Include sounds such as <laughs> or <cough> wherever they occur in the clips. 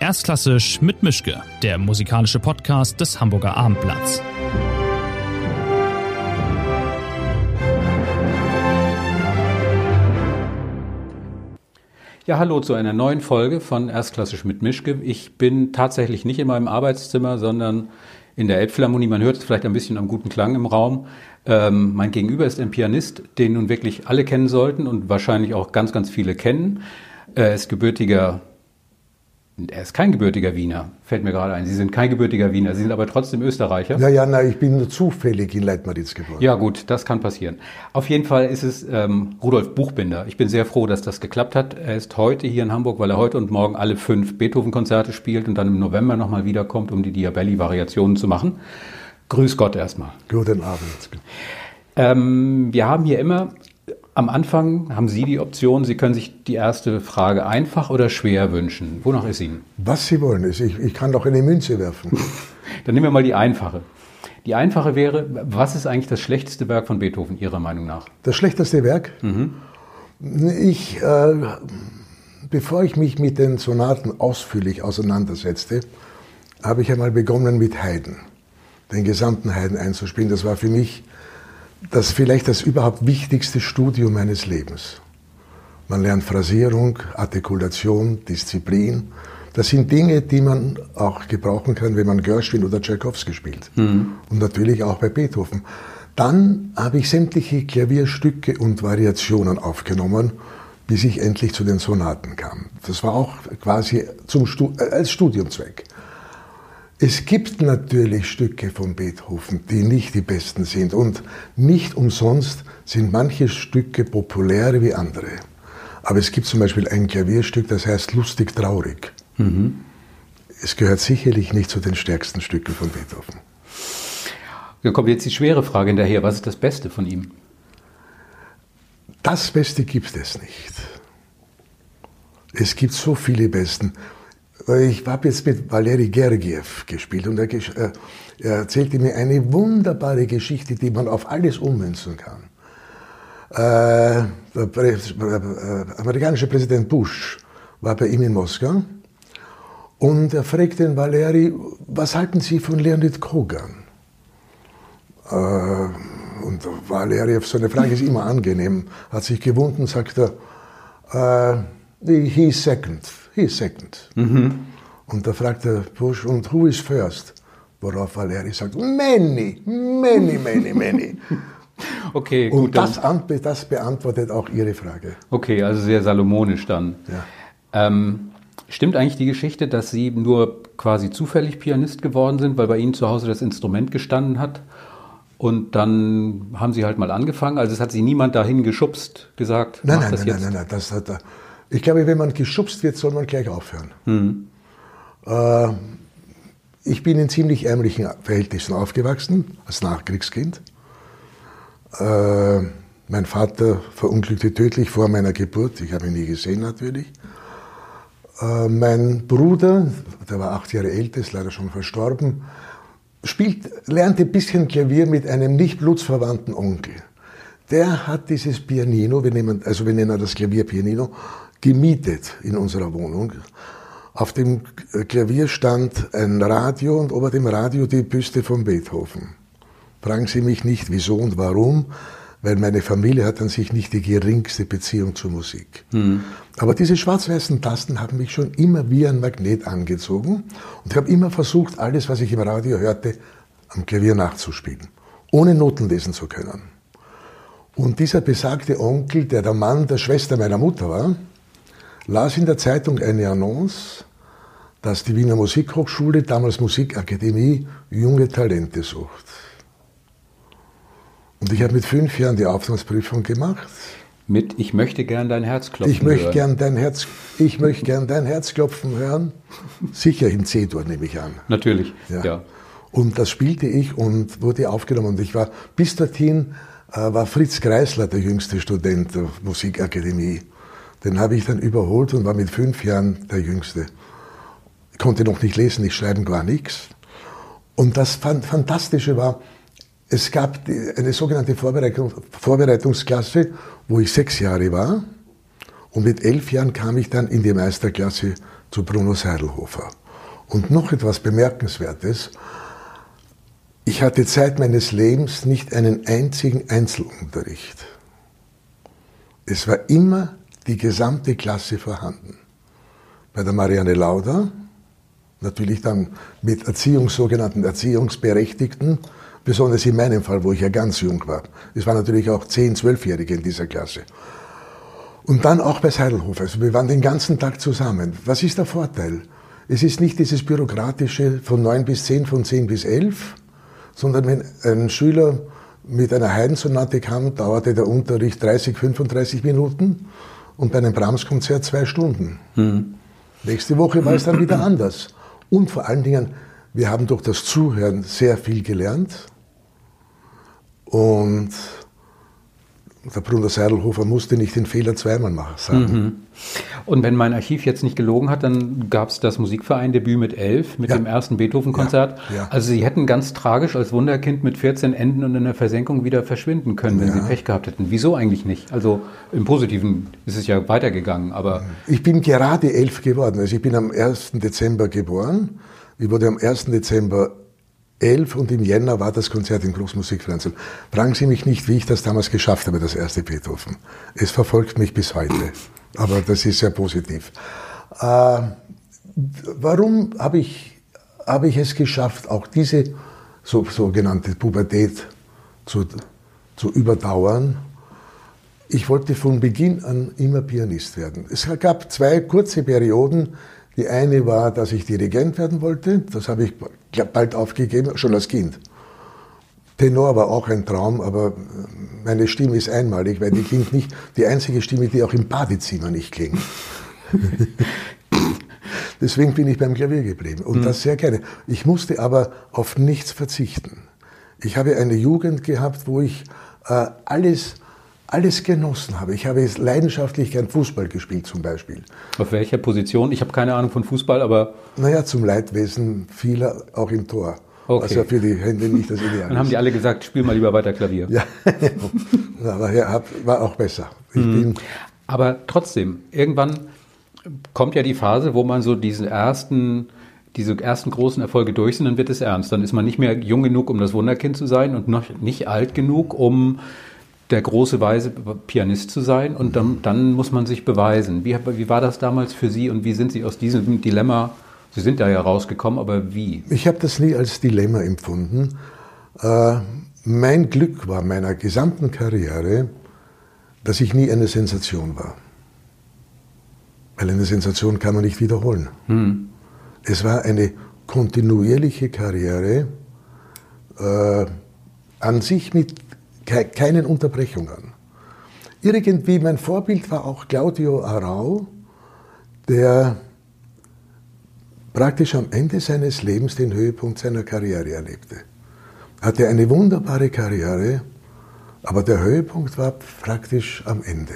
Erstklassisch mit Mischke, der musikalische Podcast des Hamburger Abendblatts. Ja, hallo zu einer neuen Folge von Erstklassisch mit Mischke. Ich bin tatsächlich nicht in meinem Arbeitszimmer, sondern in der Elbphilharmonie. Man hört es vielleicht ein bisschen am guten Klang im Raum. Ähm, mein Gegenüber ist ein Pianist, den nun wirklich alle kennen sollten und wahrscheinlich auch ganz, ganz viele kennen. Er ist gebürtiger er ist kein gebürtiger Wiener, fällt mir gerade ein. Sie sind kein gebürtiger Wiener, Sie sind aber trotzdem Österreicher. Ja, ja, na, ich bin nur zufällig in Leitmaritz geboren. Ja, gut, das kann passieren. Auf jeden Fall ist es ähm, Rudolf Buchbinder. Ich bin sehr froh, dass das geklappt hat. Er ist heute hier in Hamburg, weil er heute und morgen alle fünf Beethoven-Konzerte spielt und dann im November nochmal wiederkommt, um die Diabelli-Variationen zu machen. Grüß Gott erstmal. Guten Abend. Ähm, wir haben hier immer am Anfang haben Sie die Option, Sie können sich die erste Frage einfach oder schwer wünschen. Wonach ist Ihnen? Was Sie wollen. Ich, ich kann doch eine Münze werfen. <laughs> Dann nehmen wir mal die einfache. Die einfache wäre, was ist eigentlich das schlechteste Werk von Beethoven Ihrer Meinung nach? Das schlechteste Werk? Mhm. Ich, äh, bevor ich mich mit den Sonaten ausführlich auseinandersetzte, habe ich einmal begonnen mit Haydn, den gesamten Haydn einzuspielen. Das war für mich das vielleicht das überhaupt wichtigste Studium meines Lebens. Man lernt Phrasierung, Artikulation, Disziplin. Das sind Dinge, die man auch gebrauchen kann, wenn man Gershwin oder Tchaikovsky spielt. Mhm. Und natürlich auch bei Beethoven. Dann habe ich sämtliche Klavierstücke und Variationen aufgenommen, bis ich endlich zu den Sonaten kam. Das war auch quasi zum Stu äh, als Studiumzweck. Es gibt natürlich Stücke von Beethoven, die nicht die besten sind. Und nicht umsonst sind manche Stücke populärer wie andere. Aber es gibt zum Beispiel ein Klavierstück, das heißt Lustig Traurig. Mhm. Es gehört sicherlich nicht zu den stärksten Stücken von Beethoven. Da kommt jetzt die schwere Frage hinterher. Was ist das Beste von ihm? Das Beste gibt es nicht. Es gibt so viele Besten. Ich habe jetzt mit Valeri Gergiev gespielt und er, äh, er, erzählte mir eine wunderbare Geschichte, die man auf alles ummünzen kann. Äh, der Prä äh, amerikanische Präsident Bush war bei ihm in Moskau und er fragte den Valeri, was halten Sie von Leonid Kogan? Äh, und Valeri, so eine Frage ist immer angenehm, hat sich gewunden, sagt er, äh, he second. He is second. Mhm. Und da fragt der Bush, und who is first? Worauf Valeri sagt, many, many, many, many. <laughs> Okay, gut. Und das, das, beantwortet auch Ihre Frage. Okay, also sehr salomonisch dann. Ja. Ähm, stimmt eigentlich die Geschichte, dass Sie nur quasi zufällig Pianist geworden sind, weil bei Ihnen zu Hause das Instrument gestanden hat? Und dann haben Sie halt mal angefangen. Also es hat Sie niemand dahin geschubst, gesagt, nein, nein, das nein, jetzt. Nein, nein, nein, das hat er. Ich glaube, wenn man geschubst wird, soll man gleich aufhören. Hm. Äh, ich bin in ziemlich ärmlichen Verhältnissen aufgewachsen, als Nachkriegskind. Äh, mein Vater verunglückte tödlich vor meiner Geburt. Ich habe ihn nie gesehen natürlich. Äh, mein Bruder, der war acht Jahre älter, ist leider schon verstorben, spielt, lernte ein bisschen Klavier mit einem nicht blutsverwandten Onkel. Der hat dieses Pianino, wir nehmen, also wir nennen das Klavier Pianino, gemietet in unserer Wohnung. Auf dem Klavier stand ein Radio und über dem Radio die Büste von Beethoven. Fragen Sie mich nicht, wieso und warum, weil meine Familie hat an sich nicht die geringste Beziehung zur Musik. Mhm. Aber diese schwarz-weißen Tasten haben mich schon immer wie ein Magnet angezogen und ich habe immer versucht, alles, was ich im Radio hörte, am Klavier nachzuspielen, ohne Noten lesen zu können. Und dieser besagte Onkel, der der Mann der Schwester meiner Mutter war, las in der Zeitung eine Annonce, dass die Wiener Musikhochschule, damals Musikakademie, junge Talente sucht. Und ich habe mit fünf Jahren die Aufnahmeprüfung gemacht. Mit Ich möchte gern dein Herz klopfen ich möchte hören. Gern dein Herz, ich möchte gern dein Herz klopfen hören. Sicher in C-Dur, nehme ich an. Natürlich, ja. ja. Und das spielte ich und wurde aufgenommen. Und ich war, bis dorthin äh, war Fritz Kreisler der jüngste Student der Musikakademie. Den habe ich dann überholt und war mit fünf Jahren der Jüngste. Ich konnte noch nicht lesen, nicht schreiben, gar nichts. Und das Fantastische war, es gab eine sogenannte Vorbereitung, Vorbereitungsklasse, wo ich sechs Jahre war. Und mit elf Jahren kam ich dann in die Meisterklasse zu Bruno Seidelhofer. Und noch etwas Bemerkenswertes. Ich hatte Zeit meines Lebens nicht einen einzigen Einzelunterricht. Es war immer die gesamte Klasse vorhanden. Bei der Marianne Lauder, natürlich dann mit Erziehungs, sogenannten Erziehungsberechtigten, besonders in meinem Fall, wo ich ja ganz jung war. Es waren natürlich auch 10-, 12-Jährige in dieser Klasse. Und dann auch bei Seidelhofer. Also wir waren den ganzen Tag zusammen. Was ist der Vorteil? Es ist nicht dieses bürokratische von 9 bis 10, von 10 bis 11, sondern wenn ein Schüler mit einer Haydn-Sonate kam, dauerte der Unterricht 30, 35 Minuten und bei einem Brahms-Konzert zwei Stunden. Mhm. Nächste Woche war es dann wieder anders. Und vor allen Dingen, wir haben durch das Zuhören sehr viel gelernt. Und der Bruder Seidelhofer musste nicht den Fehler zweimal machen. Mhm. Und wenn mein Archiv jetzt nicht gelogen hat, dann gab es das Musikverein-Debüt mit elf, mit ja. dem ersten Beethoven-Konzert. Ja. Ja. Also Sie hätten ganz tragisch als Wunderkind mit 14 Enden und in der Versenkung wieder verschwinden können, wenn Sie Pech gehabt hätten. Wieso eigentlich nicht? Also im Positiven ist es ja weitergegangen, aber... Ich bin gerade elf geworden. Also ich bin am 1. Dezember geboren. Ich wurde am 1. Dezember 11 und im Jänner war das Konzert im Großmusikfernsehen. Fragen Sie mich nicht, wie ich das damals geschafft habe, das erste Beethoven. Es verfolgt mich bis heute, aber das ist sehr positiv. Äh, warum habe ich, hab ich es geschafft, auch diese so, sogenannte Pubertät zu, zu überdauern? Ich wollte von Beginn an immer Pianist werden. Es gab zwei kurze Perioden, die eine war, dass ich Dirigent werden wollte. Das habe ich bald aufgegeben, schon als Kind. Tenor war auch ein Traum, aber meine Stimme ist einmalig, weil die klingt nicht die einzige Stimme, die auch im Badezimmer nicht klingt. <laughs> Deswegen bin ich beim Klavier geblieben und mhm. das sehr gerne. Ich musste aber auf nichts verzichten. Ich habe eine Jugend gehabt, wo ich äh, alles alles genossen habe. Ich habe leidenschaftlich gern Fußball gespielt zum Beispiel. Auf welcher Position? Ich habe keine Ahnung von Fußball, aber... Naja, zum Leidwesen vieler auch im Tor. Okay. Also für die Hände nicht das Ideal. <laughs> Dann haben die alle gesagt, spiel mal lieber weiter Klavier. Ja, <laughs> aber ja, war auch besser. Mhm. aber trotzdem, irgendwann kommt ja die Phase, wo man so diesen ersten diese ersten großen Erfolge durch sind, dann wird es ernst. Dann ist man nicht mehr jung genug, um das Wunderkind zu sein und noch nicht alt genug, um der große weise Pianist zu sein und dann, dann muss man sich beweisen. Wie, wie war das damals für Sie und wie sind Sie aus diesem Dilemma, Sie sind da ja rausgekommen, aber wie? Ich habe das nie als Dilemma empfunden. Äh, mein Glück war meiner gesamten Karriere, dass ich nie eine Sensation war. Weil eine Sensation kann man nicht wiederholen. Hm. Es war eine kontinuierliche Karriere, äh, an sich mit keinen Unterbrechungen. Irgendwie mein Vorbild war auch Claudio Arau, der praktisch am Ende seines Lebens den Höhepunkt seiner Karriere erlebte. Hatte eine wunderbare Karriere, aber der Höhepunkt war praktisch am Ende.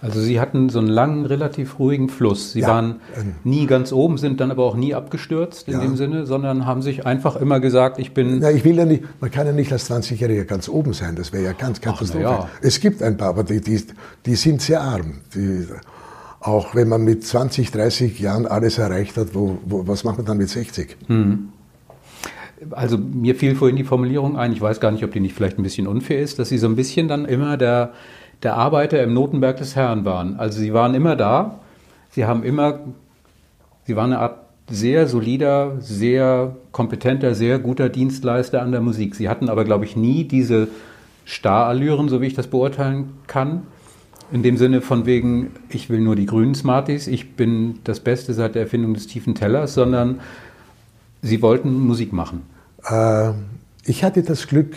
Also Sie hatten so einen langen, relativ ruhigen Fluss. Sie ja, waren nie ganz oben, sind dann aber auch nie abgestürzt in ja. dem Sinne, sondern haben sich einfach immer gesagt, ich bin. Na, ich will ja nicht, man kann ja nicht als 20-Jähriger ganz oben sein, das wäre ja ganz katastrophal. Ja. Es gibt ein paar, aber die, die, die sind sehr arm. Die, auch wenn man mit 20, 30 Jahren alles erreicht hat, wo, wo, was macht man dann mit 60? Hm. Also mir fiel vorhin die Formulierung ein, ich weiß gar nicht, ob die nicht vielleicht ein bisschen unfair ist, dass Sie so ein bisschen dann immer der der Arbeiter im Notenberg des Herrn waren. Also sie waren immer da, sie haben immer, sie waren eine Art sehr solider, sehr kompetenter, sehr guter Dienstleister an der Musik. Sie hatten aber, glaube ich, nie diese Starallüren, so wie ich das beurteilen kann. In dem Sinne von wegen, ich will nur die grünen Smarties, ich bin das Beste seit der Erfindung des tiefen Tellers, sondern sie wollten Musik machen. Äh, ich hatte das Glück,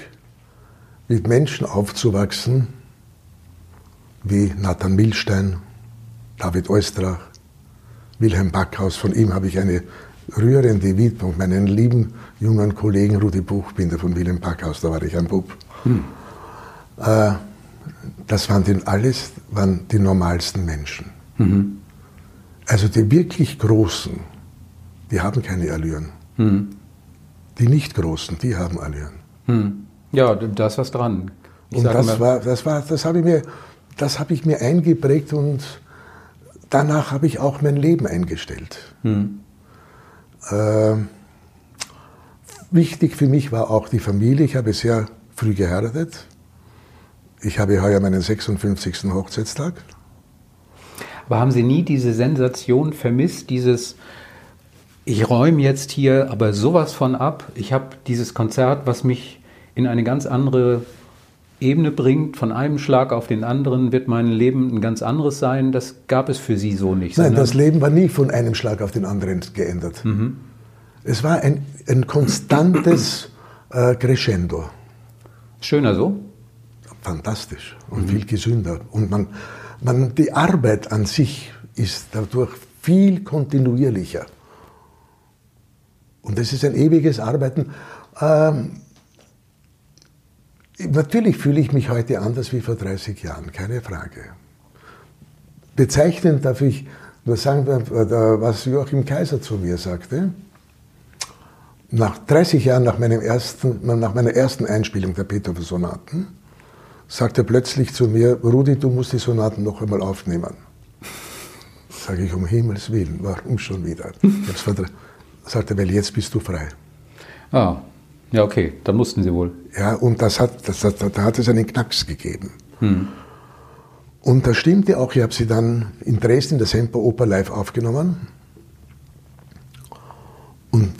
mit Menschen aufzuwachsen, wie Nathan Milstein, David Oistrach, Wilhelm Backhaus. Von ihm habe ich eine rührende Widmung, meinen lieben jungen Kollegen Rudi Buchbinder von Wilhelm Backhaus, da war ich ein Bub. Hm. Äh, das waren denn alles waren die normalsten Menschen. Mhm. Also die wirklich Großen, die haben keine Allüren. Mhm. Die nicht Großen, die haben Allüren. Mhm. Ja, da ist was dran. Ich und das war, das war, das habe ich mir das habe ich mir eingeprägt und danach habe ich auch mein Leben eingestellt. Hm. Äh, wichtig für mich war auch die Familie. Ich habe sehr früh geheiratet. Ich habe heuer meinen 56. Hochzeitstag. Aber haben Sie nie diese Sensation vermisst, dieses, ich räume jetzt hier aber sowas von ab. Ich habe dieses Konzert, was mich in eine ganz andere Ebene bringt, von einem Schlag auf den anderen wird mein Leben ein ganz anderes sein. Das gab es für Sie so nicht. Nein, das Leben war nie von einem Schlag auf den anderen geändert. Mhm. Es war ein, ein konstantes äh, Crescendo. Schöner so? Fantastisch und mhm. viel gesünder. Und man, man, die Arbeit an sich ist dadurch viel kontinuierlicher. Und das ist ein ewiges Arbeiten. Ähm, Natürlich fühle ich mich heute anders wie vor 30 Jahren, keine Frage. Bezeichnend darf ich nur sagen, was Joachim Kaiser zu mir sagte. Nach 30 Jahren nach, meinem ersten, nach meiner ersten Einspielung der Beethoven-Sonaten sagte er plötzlich zu mir, Rudi, du musst die Sonaten noch einmal aufnehmen. Sage ich, um Himmels Willen, warum schon wieder? Ich sagte, weil jetzt bist du frei. Ah, ja, okay, dann mussten Sie wohl. Ja, und das hat, das, das, da hat es einen Knacks gegeben. Hm. Und das stimmte auch, ich habe sie dann in Dresden, der Semper Oper live aufgenommen. Und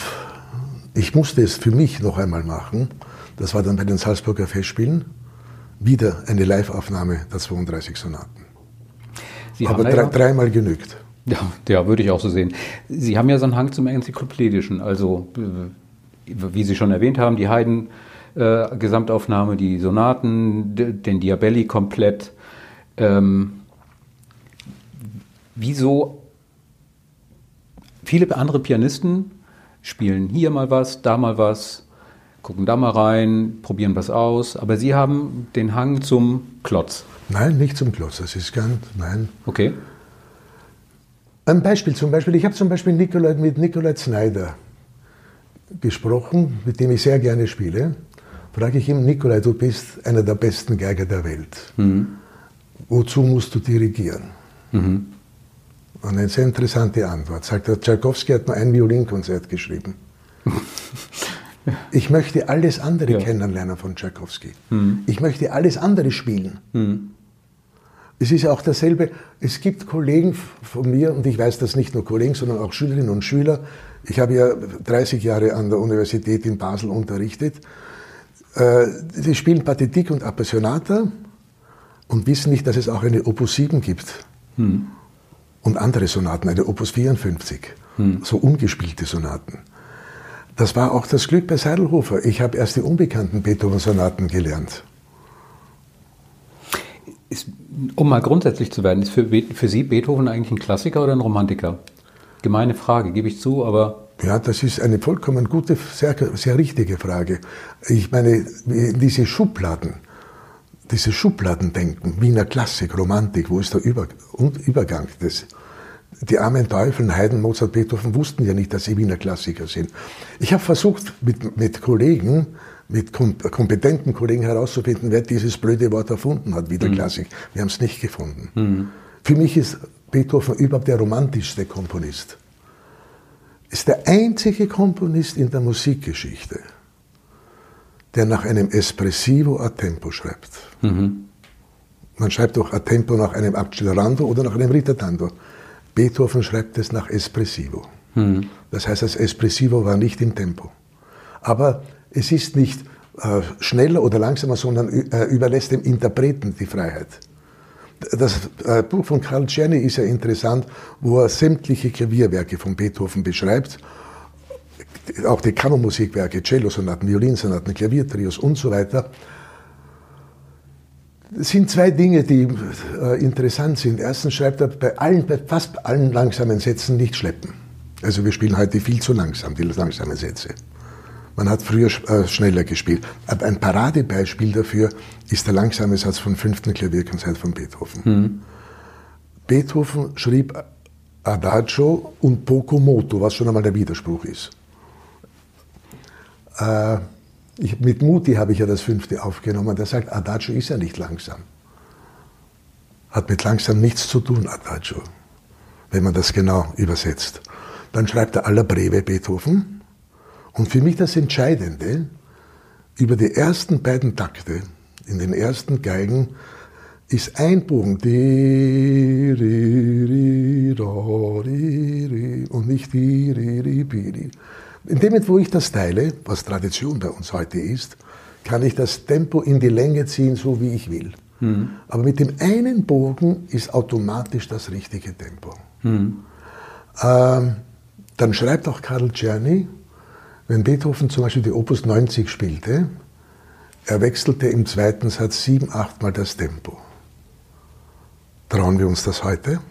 ich musste es für mich noch einmal machen. Das war dann bei den Salzburger Festspielen. Wieder eine Live-Aufnahme der 32 Sonaten. Sie Aber drei, dreimal genügt. Ja, <laughs> ja, würde ich auch so sehen. Sie haben ja so einen Hang zum Enzyklopädischen. Also äh, wie Sie schon erwähnt haben, die Haydn-Gesamtaufnahme, äh, die Sonaten, den Diabelli komplett. Ähm, wieso viele andere Pianisten spielen hier mal was, da mal was, gucken da mal rein, probieren was aus, aber Sie haben den Hang zum Klotz. Nein, nicht zum Klotz, das ist ganz, nein. Okay. Ein Beispiel zum Beispiel, ich habe zum Beispiel Nikolai, mit Nikolai Snyder gesprochen, mit dem ich sehr gerne spiele, frage ich ihn, Nikolai, du bist einer der besten Geiger der Welt. Mhm. Wozu musst du dirigieren? Mhm. Und eine sehr interessante Antwort. Sagt er, Tchaikovsky hat nur ein Violinkonzert geschrieben. <laughs> ich möchte alles andere ja. kennenlernen von Tchaikovsky. Mhm. Ich möchte alles andere spielen. Es ist ja auch dasselbe, es gibt Kollegen von mir, und ich weiß das nicht nur Kollegen, sondern auch Schülerinnen und Schüler, ich habe ja 30 Jahre an der Universität in Basel unterrichtet. Äh, sie spielen Pathetik und Appassionata und wissen nicht, dass es auch eine Opus 7 gibt. Hm. Und andere Sonaten, eine Opus 54. Hm. So ungespielte Sonaten. Das war auch das Glück bei Seidelhofer. Ich habe erst die unbekannten Beethoven-Sonaten gelernt. Ist, um mal grundsätzlich zu werden, ist für, für Sie Beethoven eigentlich ein Klassiker oder ein Romantiker? Gemeine Frage, gebe ich zu, aber. Ja, das ist eine vollkommen gute, sehr, sehr richtige Frage. Ich meine, diese Schubladen, diese Schubladendenken, Wiener Klassik, Romantik, wo ist der Über Übergang? Das, die armen Teufel, Haydn, Mozart, Beethoven wussten ja nicht, dass sie Wiener Klassiker sind. Ich habe versucht, mit, mit Kollegen, mit kompetenten Kollegen herauszufinden, wer dieses blöde Wort erfunden hat, Wiener mhm. Klassik. Wir haben es nicht gefunden. Mhm. Für mich ist Beethoven überhaupt der romantischste Komponist. Ist der einzige Komponist in der Musikgeschichte, der nach einem Espressivo a tempo schreibt. Mhm. Man schreibt doch a tempo nach einem Accelerando oder nach einem Ritardando. Beethoven schreibt es nach Espressivo. Mhm. Das heißt, das Espressivo war nicht im Tempo. Aber es ist nicht äh, schneller oder langsamer, sondern äh, überlässt dem Interpreten die Freiheit. Das äh, Buch von Karl Czerny ist ja interessant, wo er sämtliche Klavierwerke von Beethoven beschreibt, auch die Kammermusikwerke, Cellosonaten, Violinsonaten, Klaviertrios und so weiter. Es sind zwei Dinge, die äh, interessant sind. Erstens schreibt er bei allen, bei fast allen langsamen Sätzen nicht schleppen. Also wir spielen heute viel zu langsam, die langsamen Sätze. Man hat früher äh, schneller gespielt. Aber ein Paradebeispiel dafür ist der langsame Satz vom fünften Klavierkonzert von Beethoven. Mhm. Beethoven schrieb Adagio und Poco moto, was schon einmal der Widerspruch ist. Äh, ich, mit Muti habe ich ja das fünfte aufgenommen. Der sagt, Adagio ist ja nicht langsam. Hat mit langsam nichts zu tun, Adagio. wenn man das genau übersetzt. Dann schreibt er aller Breve Beethoven. Und für mich das Entscheidende, über die ersten beiden Takte in den ersten Geigen ist ein Bogen und nicht. In dem Moment, wo ich das teile, was Tradition bei uns heute ist, kann ich das Tempo in die Länge ziehen, so wie ich will. Mhm. Aber mit dem einen Bogen ist automatisch das richtige Tempo. Mhm. Ähm, dann schreibt auch Karl Czerny, wenn Beethoven zum Beispiel die Opus 90 spielte, er wechselte im zweiten Satz sieben, achtmal das Tempo. Trauen wir uns das heute?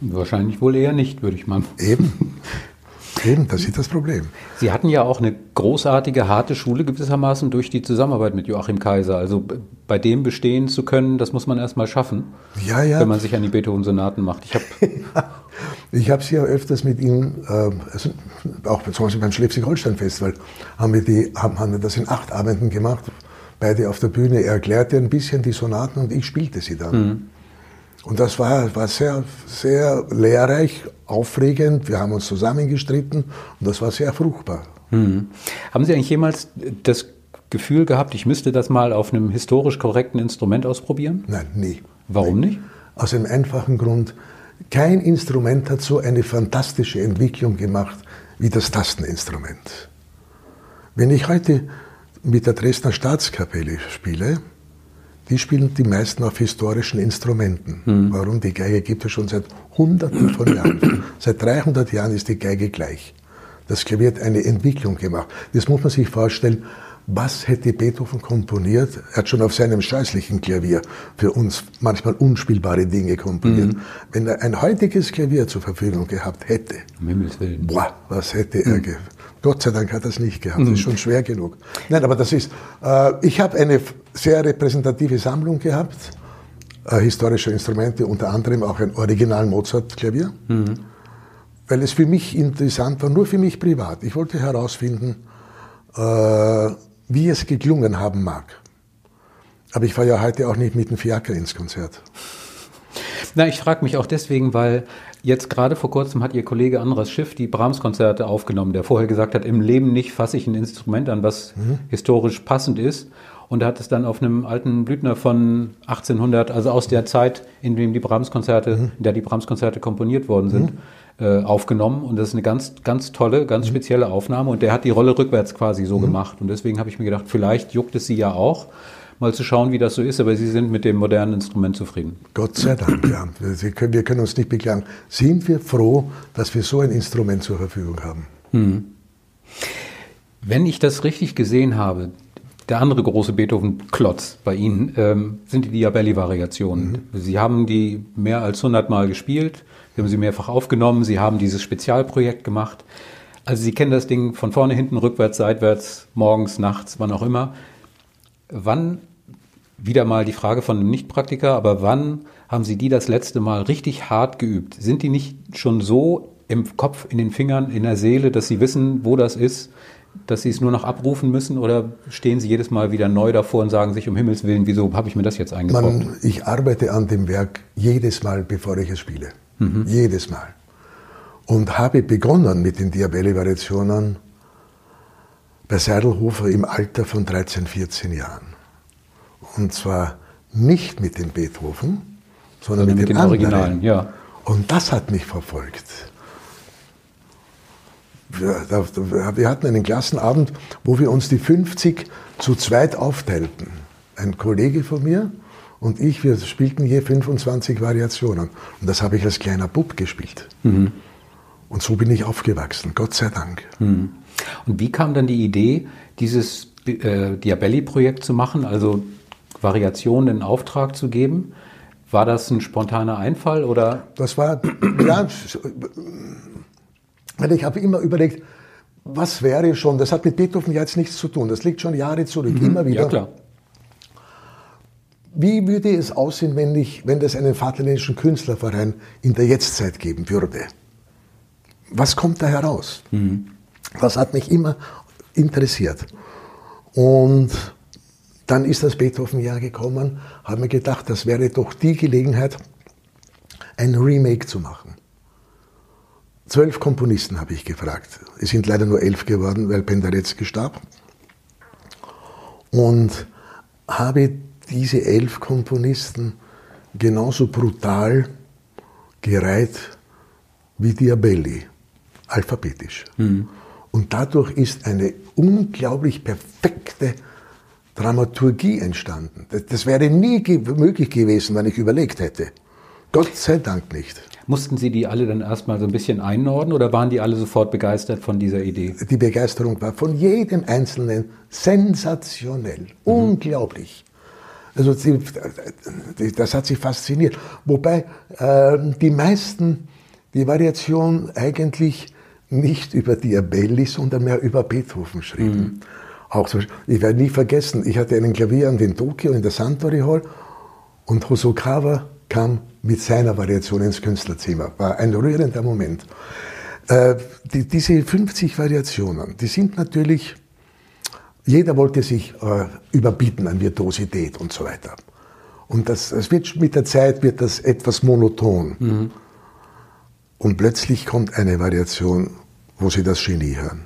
Wahrscheinlich wohl eher nicht, würde ich mal. Eben. <laughs> Eben, das ist das Problem. Sie hatten ja auch eine großartige, harte Schule gewissermaßen durch die Zusammenarbeit mit Joachim Kaiser. Also bei dem bestehen zu können, das muss man erstmal schaffen, ja, ja. wenn man sich an die Beethoven-Sonaten macht. Ich habe <laughs> ich habe ja öfters mit ihm, äh, also auch zum Beispiel beim Schleswig-Holstein-Festival, haben wir, die, haben, wir das in acht Abenden gemacht, beide auf der Bühne. Er erklärte ein bisschen die Sonaten und ich spielte sie dann. Mhm. Und das war, war sehr, sehr lehrreich, aufregend. Wir haben uns zusammengestritten und das war sehr fruchtbar. Hm. Haben Sie eigentlich jemals das Gefühl gehabt, ich müsste das mal auf einem historisch korrekten Instrument ausprobieren? Nein, nie. Warum nie. nicht? Aus dem einfachen Grund, kein Instrument hat so eine fantastische Entwicklung gemacht wie das Tasteninstrument. Wenn ich heute mit der Dresdner Staatskapelle spiele, die spielen die meisten auf historischen Instrumenten. Mhm. Warum? Die Geige gibt es schon seit Hunderten von Jahren. <clears throat> seit 300 Jahren ist die Geige gleich. Das Klavier hat eine Entwicklung gemacht. Das muss man sich vorstellen. Was hätte Beethoven komponiert? Er hat schon auf seinem scheußlichen Klavier für uns manchmal unspielbare Dinge komponiert. Mhm. Wenn er ein heutiges Klavier zur Verfügung gehabt hätte, um. Boah, was hätte mhm. er Gott sei Dank hat er es nicht gehabt. Das ist mhm. schon schwer genug. Nein, aber das ist, äh, ich habe eine sehr repräsentative Sammlung gehabt, äh, historischer Instrumente, unter anderem auch ein Original Mozart-Klavier, mhm. weil es für mich interessant war, nur für mich privat. Ich wollte herausfinden, äh, wie es geklungen haben mag. Aber ich fahre ja heute auch nicht mit dem Fiaker ins Konzert. Na, ich frage mich auch deswegen, weil Jetzt gerade vor kurzem hat Ihr Kollege Andras Schiff die Brahms-Konzerte aufgenommen, der vorher gesagt hat, im Leben nicht fasse ich ein Instrument an, was mhm. historisch passend ist. Und er hat es dann auf einem alten Blüthner von 1800, also aus der Zeit, in dem die Brahms-Konzerte, mhm. in der die Brahms-Konzerte komponiert worden sind, mhm. Äh, aufgenommen. Und das ist eine ganz, ganz tolle, ganz mhm. spezielle Aufnahme. Und der hat die Rolle rückwärts quasi so mhm. gemacht. Und deswegen habe ich mir gedacht, vielleicht juckt es Sie ja auch mal zu schauen, wie das so ist. Aber Sie sind mit dem modernen Instrument zufrieden. Gott sei Dank, ja. Wir können, wir können uns nicht beklagen. Sind wir froh, dass wir so ein Instrument zur Verfügung haben? Hm. Wenn ich das richtig gesehen habe, der andere große Beethoven-Klotz bei Ihnen ähm, sind die Diabelli-Variationen. Mhm. Sie haben die mehr als 100 Mal gespielt, Sie haben sie mehrfach aufgenommen, Sie haben dieses Spezialprojekt gemacht. Also Sie kennen das Ding von vorne, hinten, rückwärts, seitwärts, morgens, nachts, wann auch immer. Wann wieder mal die Frage von einem Nichtpraktiker, aber wann haben Sie die das letzte Mal richtig hart geübt? Sind die nicht schon so im Kopf, in den Fingern, in der Seele, dass Sie wissen, wo das ist, dass Sie es nur noch abrufen müssen oder stehen Sie jedes Mal wieder neu davor und sagen sich um Himmels Willen, wieso habe ich mir das jetzt eingebaut? ich arbeite an dem Werk jedes Mal, bevor ich es spiele. Mhm. Jedes Mal. Und habe begonnen mit den Diabelli-Variationen bei Seidelhofer im Alter von 13, 14 Jahren. Und zwar nicht mit dem Beethoven, sondern, sondern mit, mit den, den Originalen. Ja. Und das hat mich verfolgt. Wir, hatten einen Klassenabend, wo wir uns die 50 zu zweit aufteilten. Ein Kollege von mir und ich, wir spielten je 25 Variationen. Und das habe ich als kleiner Bub gespielt. Mhm. Und so bin ich aufgewachsen, Gott sei Dank. Mhm. Und wie kam dann die Idee, dieses äh, Diabelli-Projekt zu machen? Also Variationen in Auftrag zu geben. War das ein spontaner Einfall oder? Das war, ja, ich habe immer überlegt, was wäre schon, das hat mit Beethoven jetzt nichts zu tun, das liegt schon Jahre zurück, mhm. immer wieder. Ja, klar. Wie würde es aussehen, wenn, ich, wenn es einen Vaterländischen Künstlerverein in der Jetztzeit geben würde? Was kommt da heraus? Mhm. Das hat mich immer interessiert. Und dann ist das Beethoven-Jahr gekommen, haben wir gedacht, das wäre doch die Gelegenheit, ein Remake zu machen. Zwölf Komponisten habe ich gefragt. Es sind leider nur elf geworden, weil Penderecki starb. Und habe diese elf Komponisten genauso brutal gereiht wie Diabelli, alphabetisch. Mhm. Und dadurch ist eine unglaublich perfekte Dramaturgie entstanden. Das, das wäre nie ge möglich gewesen, wenn ich überlegt hätte. Gott sei Dank nicht. Mussten Sie die alle dann erstmal so ein bisschen einnorden oder waren die alle sofort begeistert von dieser Idee? Die Begeisterung war von jedem Einzelnen sensationell, mhm. unglaublich. Also das hat sie fasziniert. Wobei äh, die meisten die Variation eigentlich nicht über Diabelli, sondern mehr über Beethoven schrieben. Mhm. Auch so, ich werde nie vergessen, ich hatte einen Klavier an den Tokio in der Santori Hall und Hosokawa kam mit seiner Variation ins Künstlerzimmer. War ein rührender Moment. Äh, die, diese 50 Variationen, die sind natürlich, jeder wollte sich äh, überbieten an Virtuosität und so weiter. Und das, das wird, mit der Zeit wird das etwas monoton. Mhm. Und plötzlich kommt eine Variation, wo Sie das Genie hören.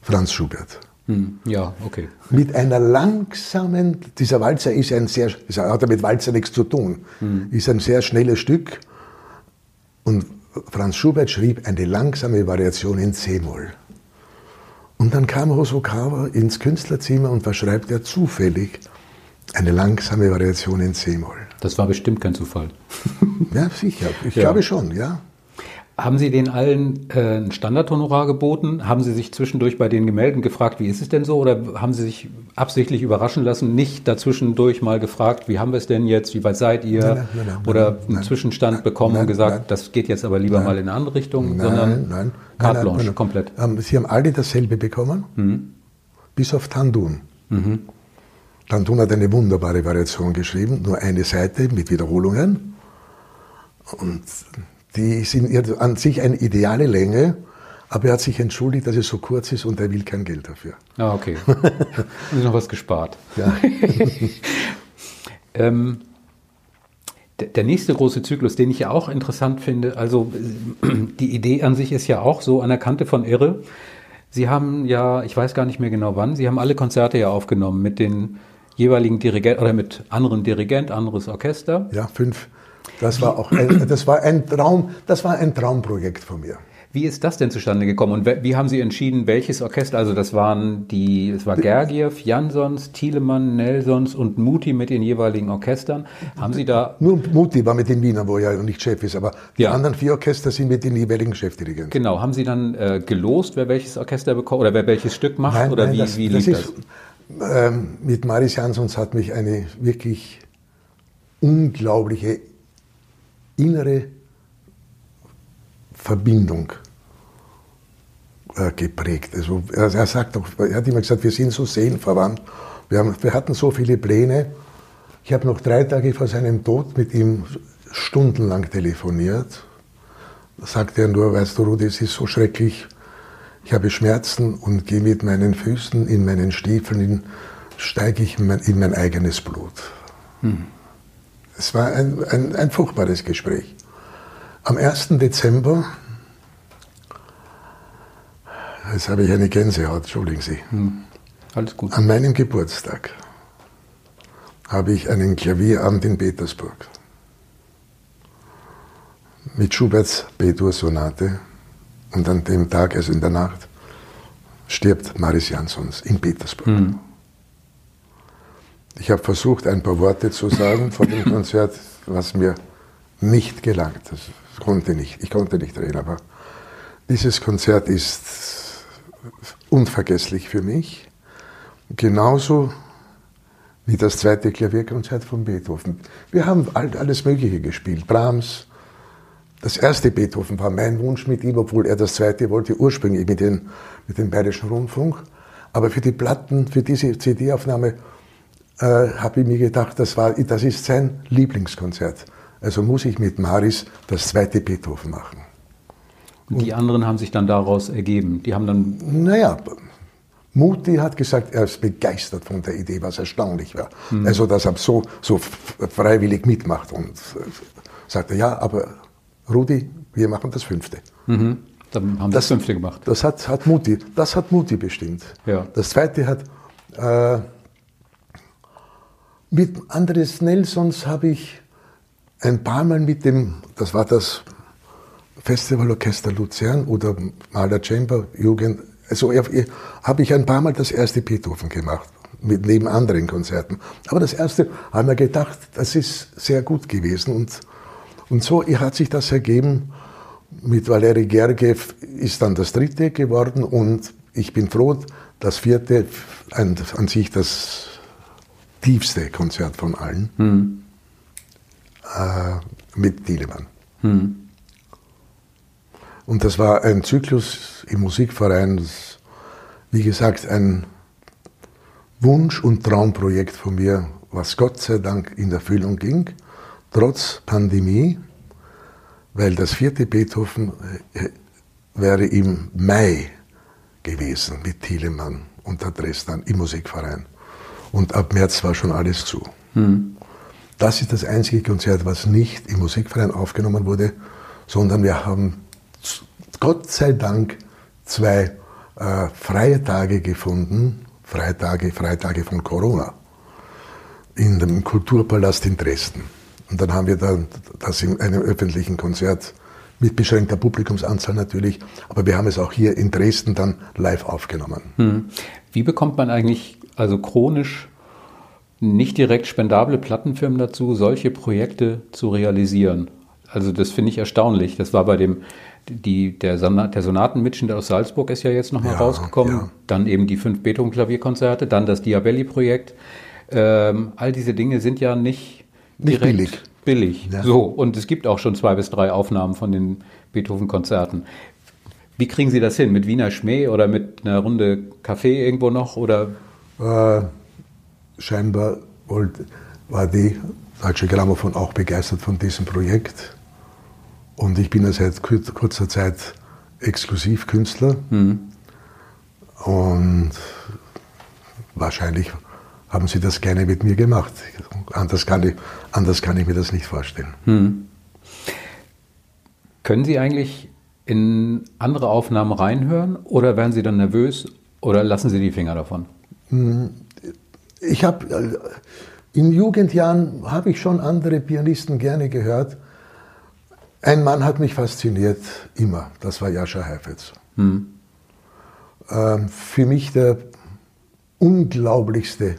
Franz Schubert. Hm, ja, okay. Mit einer langsamen, dieser Walzer ist ein sehr, hat ja mit Walzer nichts zu tun, hm. ist ein sehr schnelles Stück. Und Franz Schubert schrieb eine langsame Variation in C-Moll. Und dann kam Hosokawa ins Künstlerzimmer und was schreibt er zufällig? Eine langsame Variation in C-Moll. Das war bestimmt kein Zufall. ja, sicher. Ich ja. glaube schon, ja. Haben Sie den allen äh, ein Standardhonorar geboten? Haben Sie sich zwischendurch bei den gemeldet und gefragt, wie ist es denn so? Oder haben Sie sich absichtlich überraschen lassen, nicht dazwischendurch mal gefragt, wie haben wir es denn jetzt, wie weit seid ihr? Nein, nein, nein, oder einen Zwischenstand bekommen und gesagt, das geht jetzt aber lieber mal in eine andere Richtung, sondern nein, carte blanche, komplett. Ähm, Sie haben alle dasselbe bekommen, mhm. bis auf Tandun. Mhm. Tandun hat eine wunderbare Variation geschrieben, nur eine Seite mit Wiederholungen. Und die sind an sich eine ideale Länge, aber er hat sich entschuldigt, dass es so kurz ist und er will kein Geld dafür. Ah, okay. <laughs> Haben Sie noch was gespart. Ja. <laughs> ähm, der nächste große Zyklus, den ich ja auch interessant finde, also <clears throat> die Idee an sich ist ja auch so an der Kante von Irre. Sie haben ja, ich weiß gar nicht mehr genau wann, Sie haben alle Konzerte ja aufgenommen mit den jeweiligen Dirigenten oder mit anderen Dirigent, anderes Orchester. Ja, fünf das war auch ein, das war ein Traum, das war ein Traumprojekt von mir. Wie ist das denn zustande gekommen und wie haben Sie entschieden, welches Orchester? Also das waren die, es war Gergiev, Jansons, Thielemann, Nelsons und Muti mit den jeweiligen Orchestern. Haben Sie da? Nur Muti war mit den Wiener, wo er nicht Chef ist, aber die ja. anderen vier Orchester sind mit den jeweiligen Chefdirigenten. Genau. Haben Sie dann äh, gelost, wer welches Orchester bekommt oder wer welches Stück macht nein, oder nein, wie, das, wie lief das? Ist, ähm, mit Maris Jansons hat mich eine wirklich unglaubliche innere Verbindung äh, geprägt. Also er, sagt auch, er hat immer gesagt, wir sind so seelenverwandt. Wir, haben, wir hatten so viele Pläne. Ich habe noch drei Tage vor seinem Tod mit ihm stundenlang telefoniert. Da sagte er nur, weißt du, Rudi, es ist so schrecklich. Ich habe Schmerzen und gehe mit meinen Füßen in meinen Stiefeln, steige ich in mein, in mein eigenes Blut. Hm. Es war ein, ein, ein furchtbares Gespräch. Am 1. Dezember, jetzt habe ich eine Gänsehaut, entschuldigen Sie. Hm. Alles gut. An meinem Geburtstag habe ich einen Klavierabend in Petersburg mit Schuberts B-Dur-Sonate und an dem Tag, also in der Nacht, stirbt Maris Jansons in Petersburg. Hm. Ich habe versucht, ein paar Worte zu sagen vor dem <clears throat> Konzert, was mir nicht gelangt. Das konnte nicht. Ich konnte nicht reden, aber dieses Konzert ist unvergesslich für mich. Genauso wie das zweite Klavierkonzert von Beethoven. Wir haben alles Mögliche gespielt. Brahms. Das erste Beethoven war mein Wunsch mit ihm, obwohl er das zweite wollte, ursprünglich mit, den, mit dem Bayerischen Rundfunk. Aber für die Platten, für diese CD-Aufnahme äh, habe ich mir gedacht, das, war, das ist sein Lieblingskonzert. Also muss ich mit Maris das zweite Beethoven machen. Und die anderen haben sich dann daraus ergeben. Die haben dann. Naja, Muti hat gesagt, er ist begeistert von der Idee, was erstaunlich war. Mhm. Also, dass er so, so freiwillig mitmacht und äh, sagte, ja, aber Rudi, wir machen das fünfte. Mhm. Dann haben Das- das fünfte gemacht. Das hat, hat Mutti, das hat Mutti bestimmt. Ja. Das zweite hat, äh, mit Andres Nelsons habe ich ein paar Mal mit dem, das war das Festivalorchester Luzern oder Maler Chamber Jugend, also habe ich ein paar Mal das erste Beethoven gemacht, mit, neben anderen Konzerten. Aber das erste haben wir gedacht, das ist sehr gut gewesen und, und so hat sich das ergeben. Mit Valeri Gergiev ist dann das dritte geworden und ich bin froh, das vierte, an, an sich das tiefste Konzert von allen, äh, mit Thielemann. Und das war ein Zyklus im Musikverein, das, wie gesagt, ein Wunsch- und Traumprojekt von mir, was Gott sei Dank in Erfüllung ging, trotz Pandemie, weil das vierte Beethoven äh, wäre im Mai gewesen mit Thielemann und der Dresden im Musikverein. Und ab März war schon alles zu. Das ist das einzige Konzert, was nicht im Musikverein aufgenommen wurde, sondern wir haben Gott sei Dank zwei äh, freie Tage gefunden, Freitage, Freitage von Corona, in dem Kulturpalast in Dresden. Und dann haben wir dann das in einem öffentlichen Konzert mit beschränkter Publikumsanzahl natürlich, aber wir haben es auch hier in Dresden dann live aufgenommen. Hm. Wie bekommt man eigentlich, also chronisch, nicht direkt spendable Plattenfirmen dazu, solche Projekte zu realisieren? Also das finde ich erstaunlich. Das war bei dem, die, der, der Sonatenmitschnitt aus Salzburg ist ja jetzt nochmal Ja, rausgekommen. ja. Dann eben die fünf Beethoven-Klavierkonzerte, dann das Diabelli-Projekt. Ähm, all diese Dinge sind ja nicht, Nicht billig. billig. Ja. So, und es gibt auch schon zwei bis drei Aufnahmen von den Beethoven-Konzerten. Wie kriegen Sie das hin? Mit Wiener Schmäh oder mit einer Runde Kaffee irgendwo noch? Oder Äh, scheinbar war die Deutsche Grammophon auch begeistert von diesem Projekt. Und ich bin ja seit kur- kurzer Zeit Exklusivkünstler. Und wahrscheinlich haben sie das gerne mit mir gemacht. Anders kann ich, anders kann ich mir das nicht vorstellen. können Sie eigentlich in andere Aufnahmen reinhören oder werden Sie dann nervös oder lassen Sie die Finger davon? Ich habe äh, in Jugendjahren habe ich schon andere Pianisten gerne gehört. Ein Mann hat mich fasziniert immer. Das war Jascha Heifetz. Ähm, für mich der unglaublichste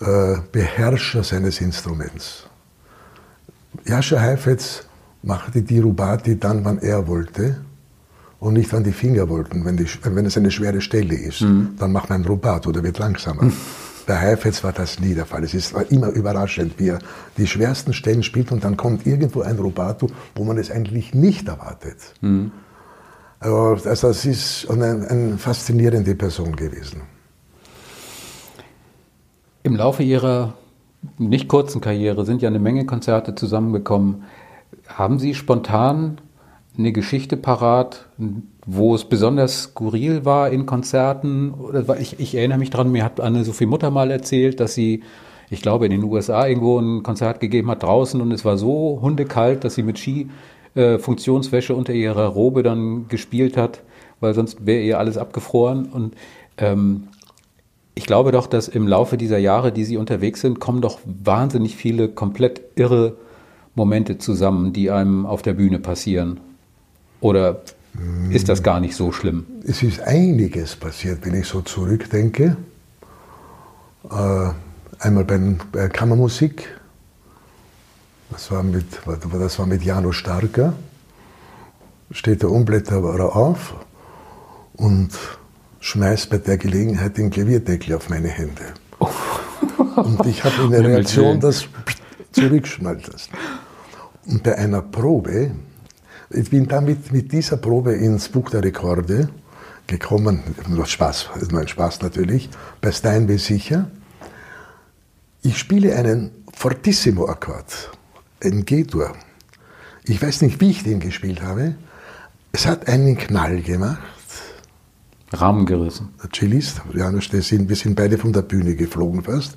äh, Beherrscher seines Instruments. Jascha Heifetz machte die Rubati dann, wann er wollte und nicht, wann die Finger wollten. Wenn, die, wenn es eine schwere Stelle ist, dann macht man ein Rubato oder wird langsamer. Bei Heifetz war das nie der Fall. Es ist, immer überraschend, wie er die schwersten Stellen spielt und dann kommt irgendwo ein Rubato, wo man es eigentlich nicht erwartet. Also das ist eine, eine faszinierende Person gewesen. Im Laufe Ihrer nicht kurzen Karriere sind ja eine Menge Konzerte zusammengekommen. Haben Sie spontan eine Geschichte parat, wo es besonders skurril war in Konzerten? Ich, ich erinnere mich dran, mir hat Anne-Sophie Mutter mal erzählt, dass sie, ich glaube, in den USA irgendwo ein Konzert gegeben hat draußen und es war so hundekalt, dass sie mit Ski äh, unter ihrer Robe dann gespielt hat, weil sonst wäre ihr alles abgefroren. Und ähm, ich glaube doch, dass im Laufe dieser Jahre, die Sie unterwegs sind, kommen doch wahnsinnig viele komplett irre Momente zusammen, die einem auf der Bühne passieren. Oder ist das gar nicht so schlimm? Es ist einiges passiert, wenn ich so zurückdenke. Äh, einmal bei, Kammermusik, das war, mit, das war mit Jano Starker, steht der Umblätterer auf und schmeißt bei der Gelegenheit den Klavierdeckel auf meine Hände. <laughs> Und ich habe in der Reaktion das zurückschneiden lassen. Und bei einer Probe, ich bin damit mit dieser Probe ins Buch der Rekorde gekommen, nur Spaß, ist nur ein Spaß natürlich, bei Steinway sicher. Ich spiele einen Fortissimo-Akkord, ein G-Dur. Ich weiß nicht, wie ich den gespielt habe. Es hat einen Knall gemacht. Rahmen gerissen. Der Cellist, Janusz, wir sind, wir sind beide von der Bühne geflogen fast.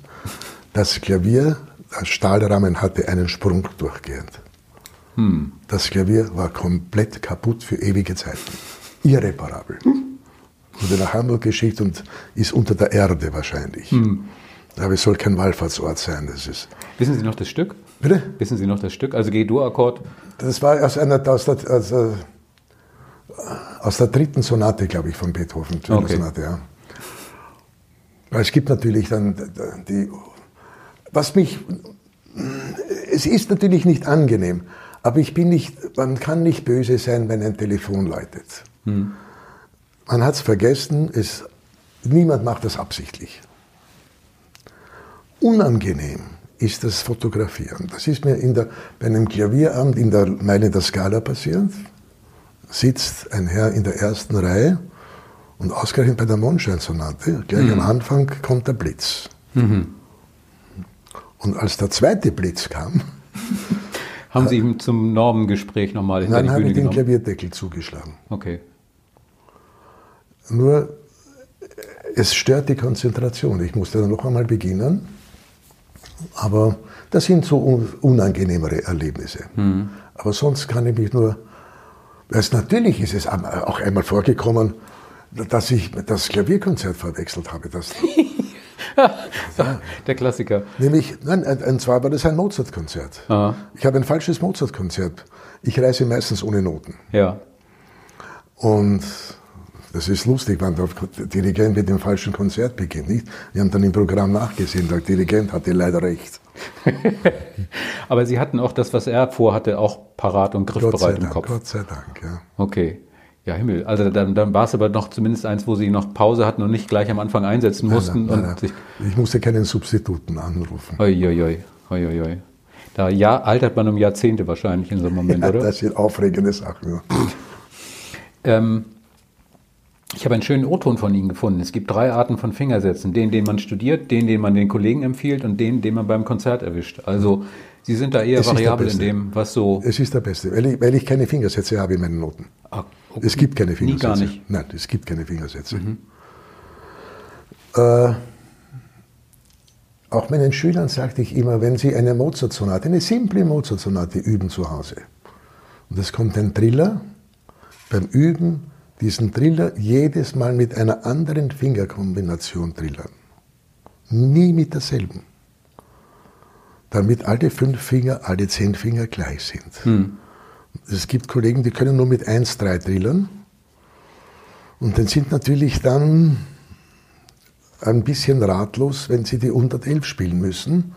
Das Klavier, der Stahlrahmen hatte einen Sprung durchgehend. Das Klavier war komplett kaputt für ewige Zeiten. Irreparabel. Wurde nach Hamburg geschickt und ist unter der Erde wahrscheinlich. Aber es soll kein Wallfahrtsort sein. Das ist. Wissen Sie noch das Stück? Bitte? Wissen Sie noch das Stück? Also G-Dur-Akkord. Das war aus einer aus der, aus der, aus der dritten Sonate, glaube ich, von Beethoven. Okay. Sonate, ja. Weil es gibt natürlich dann die. Was mich. Es ist natürlich nicht angenehm, aber ich bin nicht. Man kann nicht böse sein, wenn ein Telefon läutet. Man hat es vergessen, es, niemand macht das absichtlich. Unangenehm ist das Fotografieren. Das ist mir in der, bei einem Klavierabend in der Meile der Scala passiert. Sitzt ein Herr in der ersten Reihe und ausgerechnet bei der Mondscheinsonate, gleich am Anfang kommt der Blitz. Und als der zweite Blitz kam, Haben Sie ihm zum Normengespräch nochmal hinter dann die habe Bühne ich den? Klavierdeckel zugeschlagen. Okay. Nur es stört die Konzentration. Ich musste dann noch einmal beginnen. Aber das sind so un- unangenehmere Erlebnisse. Aber sonst kann ich mich nur. Es, natürlich ist es auch einmal vorgekommen, dass ich das Klavierkonzert verwechselt habe. Das, <laughs> <laughs> Der Klassiker. nämlich, nein, und zwar war das ein Mozart-Konzert. Ich habe ein falsches Mozart-Konzert. Ich reise meistens ohne Noten. Ja. Und das ist lustig, wenn der Dirigent mit dem falschen Konzert beginnt. Nicht? Wir haben dann im Programm nachgesehen, der Dirigent hatte leider recht. <laughs> Aber Sie hatten auch das, was er vorhatte, auch parat und Gott sei griffbereit im Dank, Kopf. Gott sei Dank. Ja. Okay. Ja, Himmel. Also dann, dann war es aber noch zumindest eins, wo Sie noch Pause hatten und nicht gleich am Anfang einsetzen mussten. Nein, nein, nein. Ich musste keinen Substituten anrufen. oi, oi, oi, oi, oi, oi. Da ja, altert man um Jahrzehnte wahrscheinlich in so einem Moment, Ja, oder? das sind aufregende Sachen. Ähm, ich habe einen schönen O-Ton von Ihnen gefunden. Es gibt drei Arten von Fingersätzen. Den, den man studiert, den, den man den Kollegen empfiehlt und den, den man beim Konzert erwischt. Also Sie sind da eher Es variabel in dem, was so... Es ist der Beste, weil ich, weil ich keine Fingersätze habe in meinen Noten. Ah, okay. Es gibt keine Nie Fingersätze. gar nicht. Nein, es gibt keine Fingersätze. Äh, auch meinen Schülern sagte ich immer, wenn sie eine Mozart-Sonate, eine simple Mozart-Sonate üben zu Hause, und es kommt ein Triller, beim Üben diesen Triller jedes Mal mit einer anderen Fingerkombination trillern. Nie mit derselben. Damit alle fünf Finger, alle zehn Finger gleich sind. Es gibt Kollegen, die können nur mit 1-3 trillern. Und dann sind natürlich dann ein bisschen ratlos, wenn sie die 111 spielen müssen,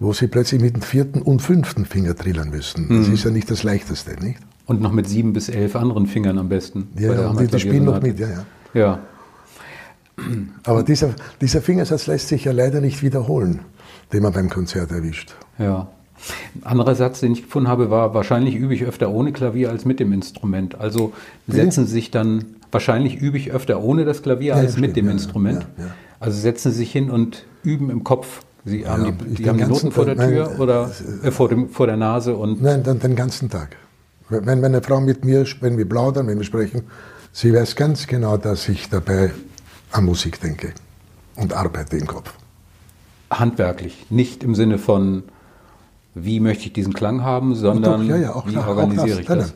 wo sie plötzlich mit dem vierten und fünften Finger trillern müssen. Das ist ja nicht das Leichteste, nicht? Und noch mit sieben bis elf anderen Fingern am besten. Ja, und die, die spielen noch mit, ja, ja. Ja, Aber dieser, dieser Fingersatz lässt sich ja leider nicht wiederholen, den man beim Konzert erwischt. ja. Ein anderer Satz, den ich gefunden habe, war, wahrscheinlich übe ich öfter ohne Klavier als mit dem Instrument. Also setzen Sie sich dann, wahrscheinlich übe ich öfter ohne das Klavier Ja, als mit stimmt, dem ja, Instrument. ja. Also setzen Sie sich hin und üben im Kopf. Sie haben die, die, haben die Noten vor der Tür nein, oder äh, vor, dem, vor der Nase und Nein, dann den ganzen Tag. Wenn meine Frau mit mir, wenn wir plaudern, wenn wir sprechen, sie weiß ganz genau, dass ich dabei an Musik denke und arbeite im Kopf. handwerklich. Nicht im Sinne von, wie möchte ich diesen Klang haben, sondern Doch, ja, ja, auch wie klar, organisiere auch ich das.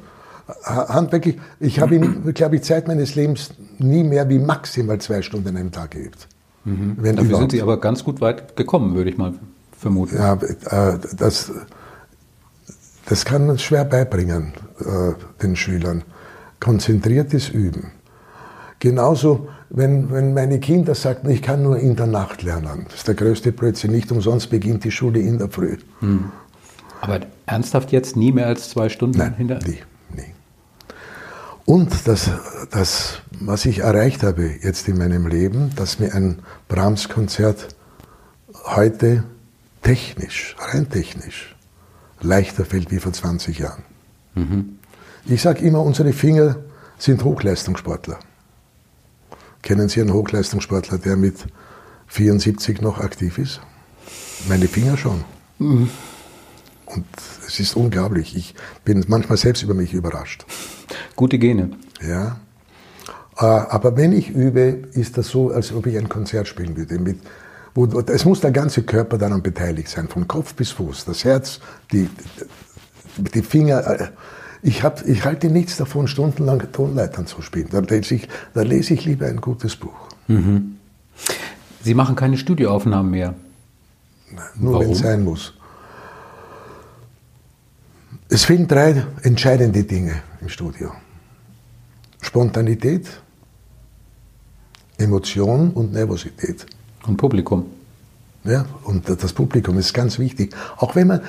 Handwerklich, ich habe, in, glaube ich, Zeit meines Lebens nie mehr wie maximal zwei Stunden an einem Tag geübt. Wenn Dafür sind. Sie aber ganz gut weit gekommen, würde ich mal vermuten. Ja, äh, das, das kann man schwer beibringen, äh, den Schülern. Konzentriertes Üben. Genauso, wenn, wenn meine Kinder sagten, ich kann nur in der Nacht lernen. Das ist der größte Blödsinn. Nicht umsonst beginnt die Schule in der Früh. Aber ernsthaft jetzt nie mehr als zwei Stunden Nein, hinter? nie, nie. Und das, das, was ich erreicht habe jetzt in meinem Leben, dass mir ein Brahms-Konzert heute technisch, rein technisch, leichter fällt wie vor 20 Jahren. Ich sage immer, unsere Finger sind Hochleistungssportler. Kennen Sie einen Hochleistungssportler, der mit 74 noch aktiv ist? Meine Finger schon. Und es ist unglaublich. Ich bin manchmal selbst über mich überrascht. Gute Gene. Ja. Äh, Aber wenn ich übe, ist das so, als ob ich ein Konzert spielen würde. Mit, wo, es muss der ganze Körper daran beteiligt sein, von Kopf bis Fuß. Das Herz, die, die Finger. Äh, ich, hab, ich halte nichts davon, stundenlang Tonleitern zu spielen. Da lese ich, da lese ich lieber ein gutes Buch. Mhm. Sie machen keine Studioaufnahmen mehr? Nur wenn es sein muss. Es fehlen drei entscheidende Dinge im Studio. Spontanität, Emotion und Nervosität. Und Publikum. Ja, und das Publikum ist ganz wichtig. Auch wenn man,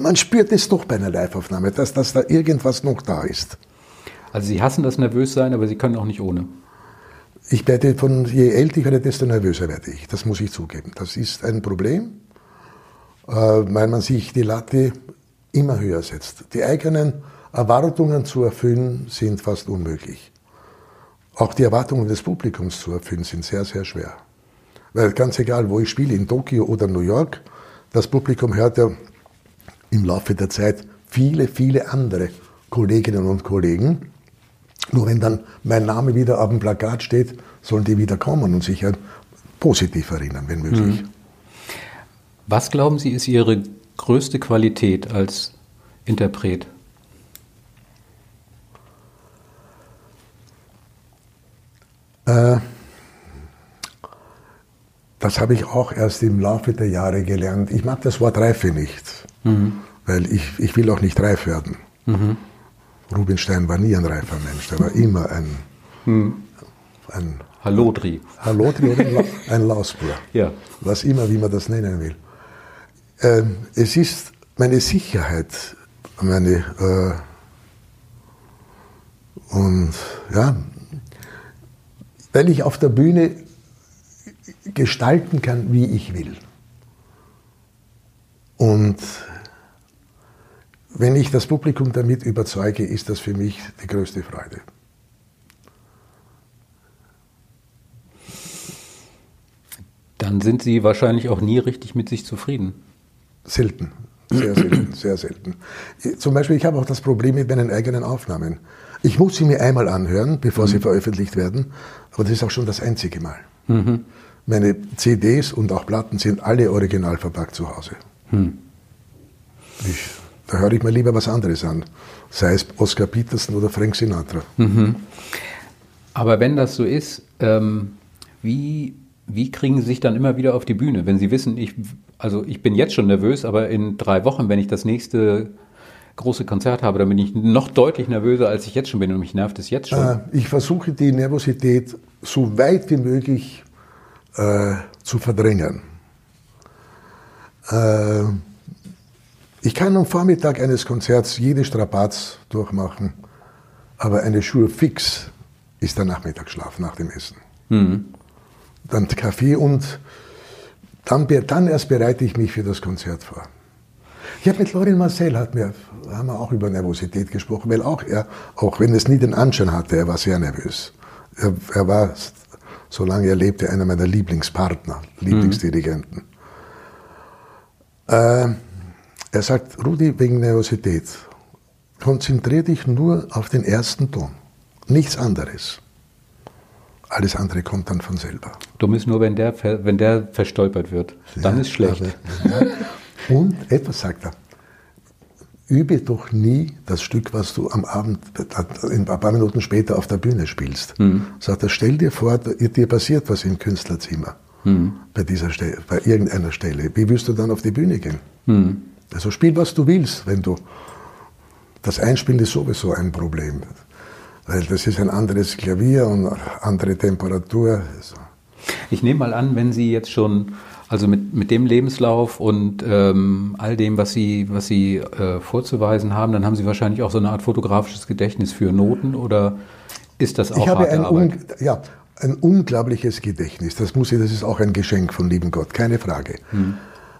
man spürt es doch bei einer Liveaufnahme, dass, dass da irgendwas noch da ist. Also Sie hassen das Nervössein, aber Sie können auch nicht ohne. Ich werde von, je älter ich werde, desto nervöser werde ich. Das muss ich zugeben. Das ist ein Problem, weil man sich die Latte immer höher setzt. Die eigenen Erwartungen zu erfüllen sind fast unmöglich. Auch die Erwartungen des Publikums zu erfüllen sind sehr, sehr schwer. Weil ganz egal, wo ich spiele, in Tokio oder New York, das Publikum hört ja im Laufe der Zeit viele, viele andere Kolleginnen und Kollegen. Nur wenn dann mein Name wieder auf dem Plakat steht, sollen die wieder kommen und sich positiv erinnern, wenn möglich. Mhm. Was glauben Sie, ist Ihre größte Qualität als Interpret? Äh, das habe ich auch erst im Laufe der Jahre gelernt. Ich mag das Wort Reife nicht, mhm. weil ich, ich will auch nicht reif werden. Mhm. Rubinstein war nie ein reifer Mensch, der war immer ein, mhm. ein Hallodri. Hallodri oder ein, Lausbur. ja. Was immer, wie man das nennen will. Ähm, es ist meine Sicherheit, meine äh, und ja, weil ich auf der Bühne gestalten kann, wie ich will. Und wenn ich das Publikum damit überzeuge, ist das für mich die größte Freude. Dann sind Sie wahrscheinlich auch nie richtig mit sich zufrieden. Selten, sehr selten, <clears throat> sehr selten. Zum Beispiel, ich habe auch das Problem mit meinen eigenen Aufnahmen. Ich muss sie mir einmal anhören, bevor mhm. sie veröffentlicht werden, aber das ist auch schon das einzige Mal. Mhm. Meine CDs und auch Platten sind alle original verpackt zu Hause. Mhm. Ich, da höre ich mir lieber was anderes an, sei es Oscar Peterson oder Frank Sinatra. Mhm. Aber wenn das so ist, ähm, wie, wie kriegen Sie sich dann immer wieder auf die Bühne, wenn Sie wissen, ich, also ich bin jetzt schon nervös, aber in drei Wochen, wenn ich das nächste große Konzert habe, dann bin ich noch deutlich nervöser, als ich jetzt schon bin und mich nervt es jetzt schon. Äh, ich versuche die Nervosität so weit wie möglich äh, zu verdrängen. Äh, ich kann am Vormittag eines Konzerts jede Strapaz durchmachen, aber eine Schuhe fix ist der Nachmittagsschlaf nach dem Essen. Mhm. Dann Kaffee und dann, dann erst bereite ich mich für das Konzert vor. Ich habe mit Lorin Marcel, hat mir, haben wir auch über Nervosität gesprochen, weil auch er, auch wenn es nie den Anschein hatte, er war sehr nervös. Er, er war, solange er lebte, einer meiner Lieblingspartner, Lieblingsdirigenten. Mhm. Äh, er sagt, Rudi, wegen Nervosität, konzentriere dich nur auf den ersten Ton, nichts anderes. Alles andere kommt dann von selber. Dumm ist nur, wenn der, wenn der verstolpert wird. Dann ja, ist schlecht. Aber, ja. Und etwas sagt er. Übe doch nie das Stück, was du am Abend, ein paar Minuten später auf der Bühne spielst. Mhm. Sagt er, stell dir vor, dir passiert was im Künstlerzimmer. Mhm. Bei dieser Stelle, bei irgendeiner Stelle. Wie wirst du dann auf die Bühne gehen? Mhm. Also spiel, was du willst, wenn du. Das Einspielen ist sowieso ein Problem. Weil das ist ein anderes Klavier und andere Temperatur. Also. Ich nehme mal an, wenn Sie jetzt schon also mit, mit dem Lebenslauf und ähm, all dem, was Sie, was Sie äh, vorzuweisen haben, dann haben Sie wahrscheinlich auch so eine Art fotografisches Gedächtnis für Noten oder ist das auch ich habe ein Arbeit? ja, ein unglaubliches Gedächtnis. Das muss ich, das ist auch ein Geschenk von lieben Gott, keine Frage. Hm.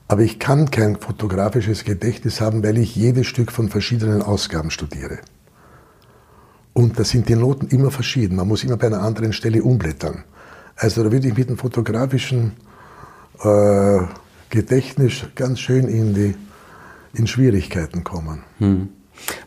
Aber ich kann kein fotografisches Gedächtnis haben, weil ich jedes Stück von verschiedenen Ausgaben studiere. Und da sind die Noten immer verschieden. Man muss immer bei einer anderen Stelle umblättern. Also da würde ich mit einem fotografischen äh, Gedächtnis ganz schön in, die, in Schwierigkeiten kommen. Hm.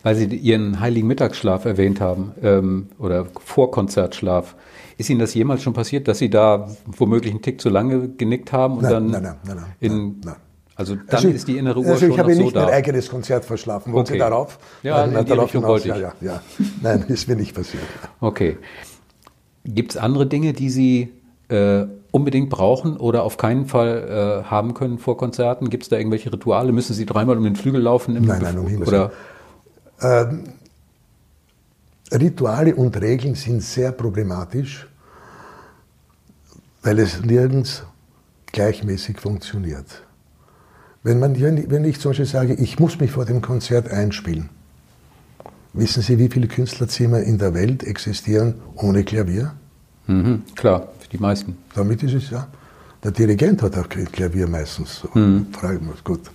Weil Sie Ihren heiligen Mittagsschlaf erwähnt haben ähm, oder Vorkonzertschlaf. Ist Ihnen das jemals schon passiert, dass Sie da womöglich einen Tick zu lange genickt haben und nein, dann nein, nein, in, nein, Also dann also, ist die innere Uhr also schon ich habe nicht so mein da. eigenes Konzert verschlafen. Wollen Okay. Sie darauf? Ja, Nein, in die darauf hinaus. Ja, ja, ja. <laughs> Nein, ist mir nicht passiert. Okay. Gibt es andere Dinge, die Sie äh, unbedingt brauchen oder auf keinen Fall äh, haben können vor Konzerten? Gibt es da irgendwelche Rituale? Müssen Sie dreimal um den Flügel laufen? Im Nein, nein, um Himmels Oder Rituale und Regeln sind sehr problematisch, weil es nirgends gleichmäßig funktioniert. Wenn, man, wenn ich zum Beispiel sage, ich muss mich vor dem Konzert einspielen, wissen Sie, wie viele Künstlerzimmer in der Welt existieren ohne Klavier? mhm, klar, für die meisten. Damit ist es ja. Der Dirigent hat auch kein Klavier meistens. So. Mich, gut.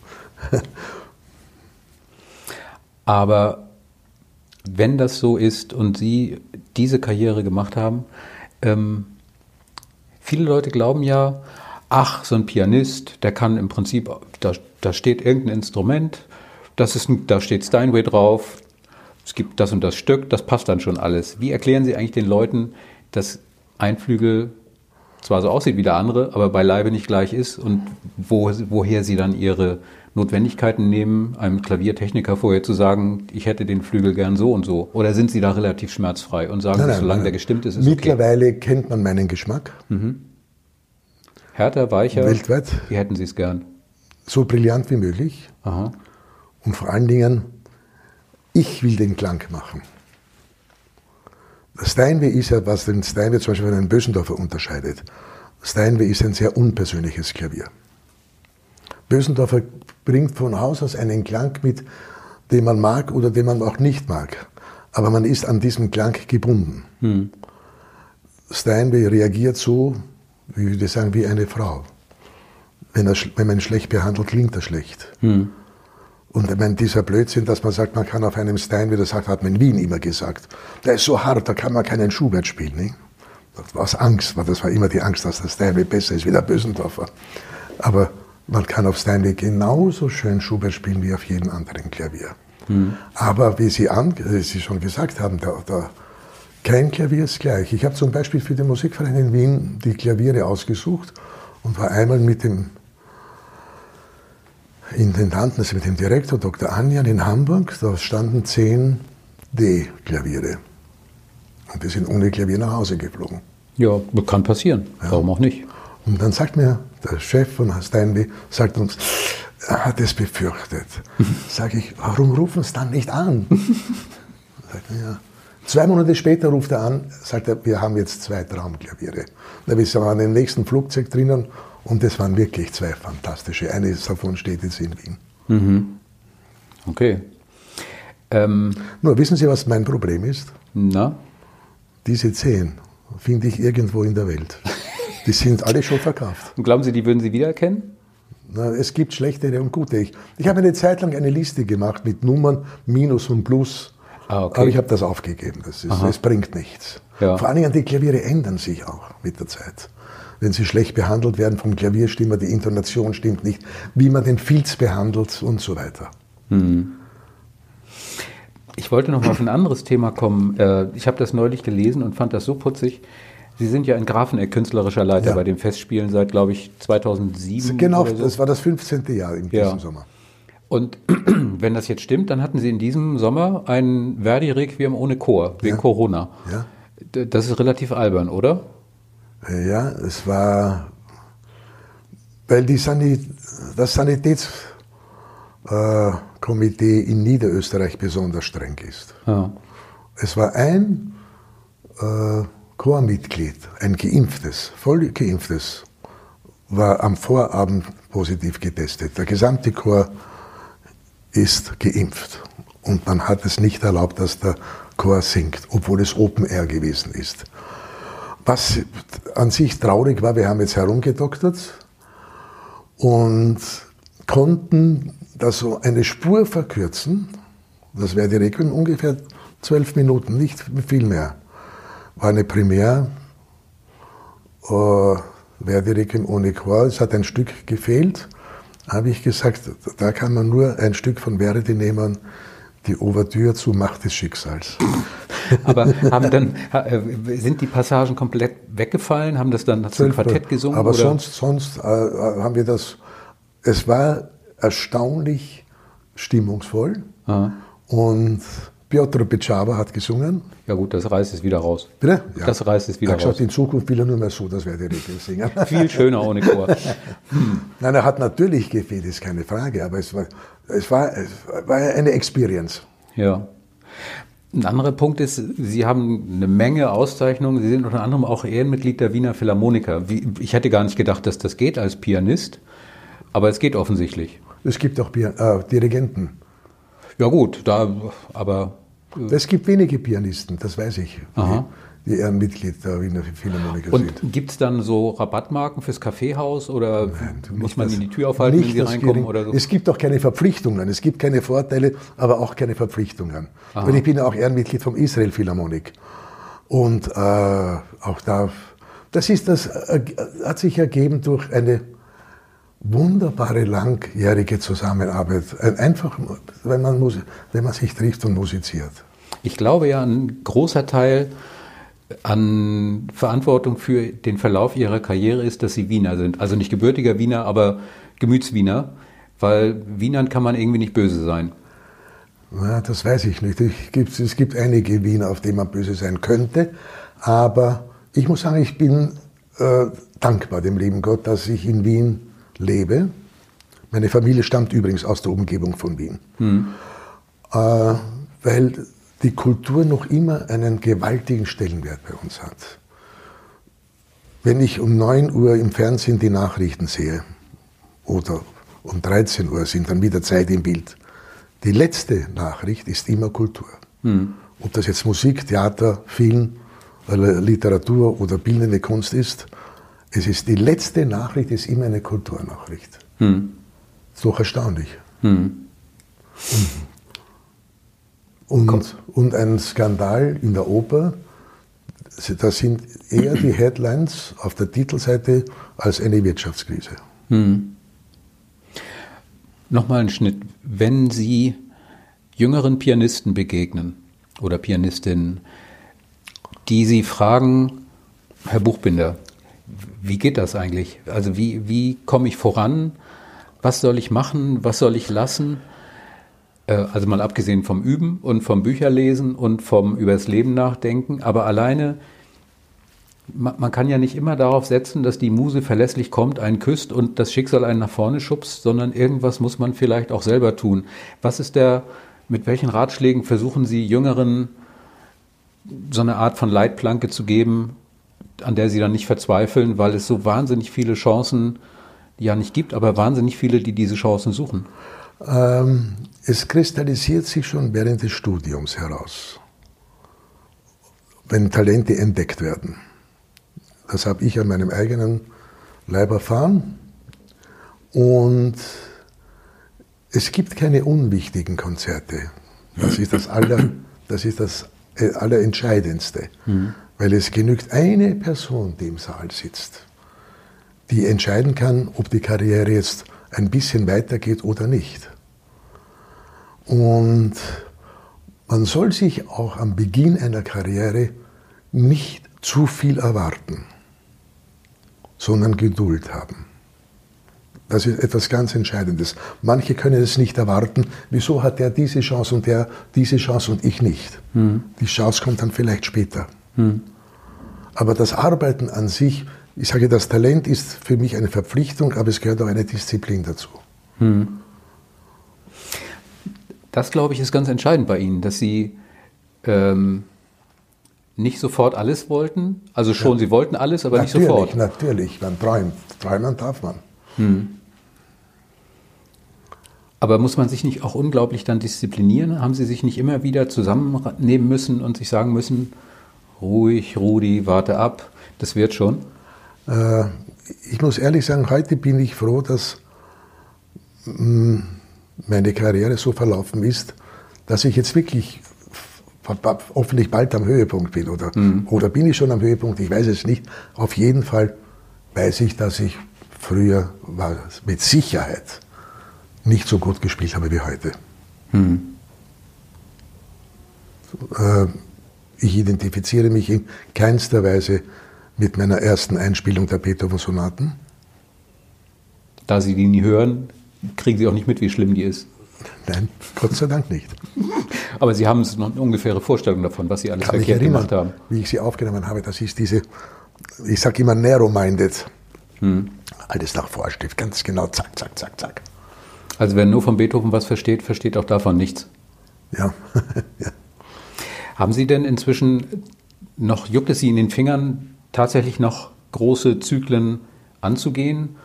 <laughs> Aber wenn das so ist und Sie diese Karriere gemacht haben, ähm, viele Leute glauben ja, ach, so ein Pianist, der kann im Prinzip, da, da steht irgendein Instrument, das ist, da steht Steinway drauf, es gibt das und das Stück, das passt dann schon alles. Wie erklären Sie eigentlich den Leuten, dass ein Flügel zwar so aussieht wie der andere, aber beileibe nicht gleich ist und wo, woher Sie dann Ihre Notwendigkeiten nehmen, einem Klaviertechniker vorher zu sagen, ich hätte den Flügel gern so und so? Oder sind Sie da relativ schmerzfrei und sagen, solange der gestimmt ist, ist okay? Mittlerweile kennt man meinen Geschmack. Härter, weicher? Weltweit. Wie hätten Sie es gern? So brillant wie möglich. Aha. Und vor allen Dingen, ich will den Klang machen. Steinway ist ja, was den Steinway zum Beispiel von einem Bösendorfer unterscheidet. Steinway ist ein sehr unpersönliches Klavier. Bösendorfer bringt von Haus aus einen Klang mit, den man mag oder den man auch nicht mag. Aber man ist an diesem Klang gebunden. Steinway reagiert so, wie würde ich sagen, wie eine Frau. Wenn, er, wenn man ihn schlecht behandelt, klingt er schlecht. Und ich meine, dieser Blödsinn, dass man sagt, man kann auf einem Steinway, das hat hat man in Wien immer gesagt, der ist so hart, da kann man keinen Schubert spielen. Nicht? Das war aus Angst, weil das war immer die Angst, dass der Steinway besser ist wie der Bösendorfer. Aber man kann auf Steinway genauso schön Schubert spielen wie auf jedem anderen Klavier. Aber wie Sie, an, wie Sie schon gesagt haben, da, da, kein Klavier ist gleich. Ich habe zum Beispiel für den Musikverein in Wien die Klaviere ausgesucht und war einmal mit dem Intendanten, also mit dem Direktor Dr. Anjan in Hamburg, da standen zehn D-Klaviere. Und die sind ohne Klavier nach Hause geflogen. Ja, kann passieren. Warum auch nicht? Und dann sagt mir der Chef von Steinway, sagt uns, er hat es befürchtet. <laughs> Sag ich, warum rufen Sie dann nicht an? <laughs> Sagt er, ja. Zwei Monate später ruft er an, sagt er, wir haben jetzt zwei Traumklaviere. Da wir waren im nächsten Flugzeug drinnen und das waren wirklich zwei fantastische. Eines davon steht jetzt in Wien. Okay. Ähm, Nur wissen Sie, was mein Problem ist? na, Diese zehn finde ich irgendwo in der Welt. Die sind alle schon verkauft. und glauben Sie, die würden Sie wiedererkennen? Na, es gibt schlechtere und gute. Ich, ich habe eine Zeit lang eine Liste gemacht mit Nummern, Minus und Plus. Ah, okay. Aber ich habe das aufgegeben. Das ist, es bringt nichts. Ja. Vor allen Dingen die Klaviere ändern sich auch mit der Zeit. Wenn sie schlecht behandelt werden vom Klavierstimmer, die Intonation stimmt nicht, wie man den Filz behandelt und so weiter. Ich wollte noch mal auf ein anderes Thema kommen. Äh, Ich habe das neulich gelesen und fand das so putzig. Sie sind ja in Grafeneck künstlerischer Leiter Ja. bei den Festspielen seit, glaube ich, 2007. Genau, so. das war das 15. Jahr in Ja. diesem Sommer. Und <clears throat> wenn das jetzt stimmt, dann hatten Sie in diesem Sommer ein Verdi-Requiem ohne Chor, wegen Ja. Corona. Ja. Das ist relativ albern, oder? Äh, Ja, es war, weil die Sanit das Sanitätskomitee äh, in Niederösterreich besonders streng ist. Ja. Es war ein äh, Chormitglied, ein geimpftes, voll geimpftes, war am Vorabend positiv getestet. Der gesamte Chor ist geimpft. Und man hat es nicht erlaubt, dass der Chor singt, obwohl es Open Air gewesen ist. Was an sich traurig war, wir haben jetzt herumgedoktert und konnten da so eine Spur verkürzen. Das wäre die Requiem ungefähr zwölf Minuten, nicht viel mehr. War eine Premiere, äh, Verdi Requiem ohne Chor. Es hat ein Stück gefehlt. Habe ich gesagt, da kann man nur ein Stück von Verdi nehmen, die Ouvertüre zu Macht des Schicksals. <laughs> Aber haben dann, äh, sind die Passagen komplett weggefallen? Haben das dann zum Quartett gesungen? Aber oder? sonst, sonst äh, haben wir das. Es war erstaunlich stimmungsvoll. Aha. Und Piotr Becava hat gesungen. Ja gut, das reißt es wieder raus. Bitte? Ja. Das reißt es wieder Ach, raus. in Zukunft will er nur mehr so, das werde ich singen. <laughs> Viel schöner ohne Chor. Nein, er hat natürlich gefehlt, ist keine Frage, aber es war, es war, es war eine Experience. Ja. Ein anderer Punkt ist, Sie haben eine Menge Auszeichnungen. Sie sind unter anderem auch Ehrenmitglied der Wiener Philharmoniker. Ich hätte gar nicht gedacht, dass das geht als Pianist, aber es geht offensichtlich. Es gibt auch äh, Dirigenten. Ja gut, da, aber... Es gibt wenige Pianisten, das weiß ich. Aha die Ehrenmitglied der Wiener Philharmoniker und sind. Und gibt es dann so Rabattmarken fürs Kaffeehaus oder Nein, muss man das, die Tür aufhalten, wenn Sie reinkommen? Oder so? Es gibt auch keine Verpflichtungen, es gibt keine Vorteile, aber auch keine Verpflichtungen. Aha. Weil ich bin ja auch Ehrenmitglied vom Israel Philharmonik. Und äh, auch da, das ist das, äh, hat sich ergeben durch eine wunderbare langjährige Zusammenarbeit. Einfach, wenn man, wenn man sich trifft und musiziert. Ich glaube ja, ein großer Teil an Verantwortung für den Verlauf ihrer Karriere ist, dass sie Wiener sind. Also nicht gebürtiger Wiener, aber Gemütswiener, weil Wienern kann man irgendwie nicht böse sein. Na, das weiß ich nicht. Ich, gibt, es gibt einige Wiener, auf die man böse sein könnte, aber ich muss sagen, ich bin äh, dankbar dem lieben Gott, dass ich in Wien lebe. Meine Familie stammt übrigens aus der Umgebung von Wien. Hm. Äh, weil die Kultur noch immer einen gewaltigen Stellenwert bei uns hat. Wenn ich um 9 Uhr im Fernsehen die Nachrichten sehe oder um 13 Uhr sind dann wieder Zeit im Bild, die letzte Nachricht ist immer Kultur. Hm. Ob das jetzt Musik, Theater, Film, Literatur oder bildende Kunst ist, es ist die letzte Nachricht ist immer eine Kulturnachricht. Hm. Ist doch erstaunlich. Hm. Mhm. Und, und ein Skandal in der Oper, das sind eher die Headlines auf der Titelseite als eine Wirtschaftskrise. Hm. Nochmal ein Schnitt. Wenn Sie jüngeren Pianisten begegnen oder Pianistinnen, die Sie fragen, Herr Buchbinder, wie geht das eigentlich? Also wie, wie komme ich voran? Was soll ich machen? Was soll ich lassen? Äh, also mal abgesehen vom Üben und vom Bücherlesen und vom übers Leben nachdenken, aber alleine, man kann ja nicht immer darauf setzen, dass die Muse verlässlich kommt, einen küsst und das Schicksal einen nach vorne schubst, sondern irgendwas muss man vielleicht auch selber tun. Was ist der, mit welchen Ratschlägen versuchen Sie Jüngeren so eine Art von Leitplanke zu geben, an der sie dann nicht verzweifeln, weil es so wahnsinnig viele Chancen ja nicht gibt, aber wahnsinnig viele, die diese Chancen suchen? Ähm, es kristallisiert sich schon während des Studiums heraus, wenn Talente entdeckt werden. Das habe ich an meinem eigenen Leib erfahren. Und es gibt keine unwichtigen Konzerte. Das ist das, aller, das, ist das äh, Allerentscheidendste. Mhm. Weil es genügt eine Person, die im Saal sitzt, die entscheiden kann, ob die Karriere jetzt ein bisschen weitergeht oder nicht. Und man soll sich auch am Beginn einer Karriere nicht zu viel erwarten, sondern Geduld haben. Das ist etwas ganz Entscheidendes. Manche können es nicht erwarten. Wieso hat der diese Chance und der diese Chance und ich nicht? Hm. Die Chance kommt dann vielleicht später. Hm. Aber das Arbeiten an sich, ich sage, das Talent ist für mich eine Verpflichtung, aber es gehört auch eine Disziplin dazu. Hm. Das, glaube ich, ist ganz entscheidend bei Ihnen, dass Sie ähm, nicht sofort alles wollten. Also schon, ja. Sie wollten alles, aber natürlich, nicht sofort. Natürlich, man träumt. Träumen darf man. Hm. Aber muss man sich nicht auch unglaublich dann disziplinieren? Haben Sie sich nicht immer wieder zusammennehmen müssen und sich sagen müssen, ruhig, Rudi, warte ab, das wird schon? Äh, ich muss ehrlich sagen, heute bin ich froh, dass mh, mm, meine Karriere so verlaufen ist, dass ich jetzt wirklich hoffentlich bald am Höhepunkt bin. Oder, mhm. oder bin ich schon am Höhepunkt? Ich weiß es nicht. Auf jeden Fall weiß ich, dass ich früher war, mit Sicherheit nicht so gut gespielt habe wie heute. Mhm. Ich identifiziere mich in keinster Weise mit meiner ersten Einspielung der Beethoven-Sonaten. Da Sie die nie hören, kriegen Sie auch nicht mit, wie schlimm die ist. Nein, Gott sei Dank nicht. <laughs> Aber Sie haben noch eine ungefähre Vorstellung davon, was Sie alles Kann verkehrt erinnern, gemacht haben. wie ich sie aufgenommen habe. Das ist diese, ich sage immer narrow-minded. Hm. Alles nach Vorschrift, ganz genau, zack, zack, zack, zack. Also wer nur von Beethoven was versteht, versteht auch davon nichts. Ja. <laughs> ja. Haben Sie denn inzwischen noch, juckt es Sie in den Fingern, tatsächlich noch große Zyklen anzugehen?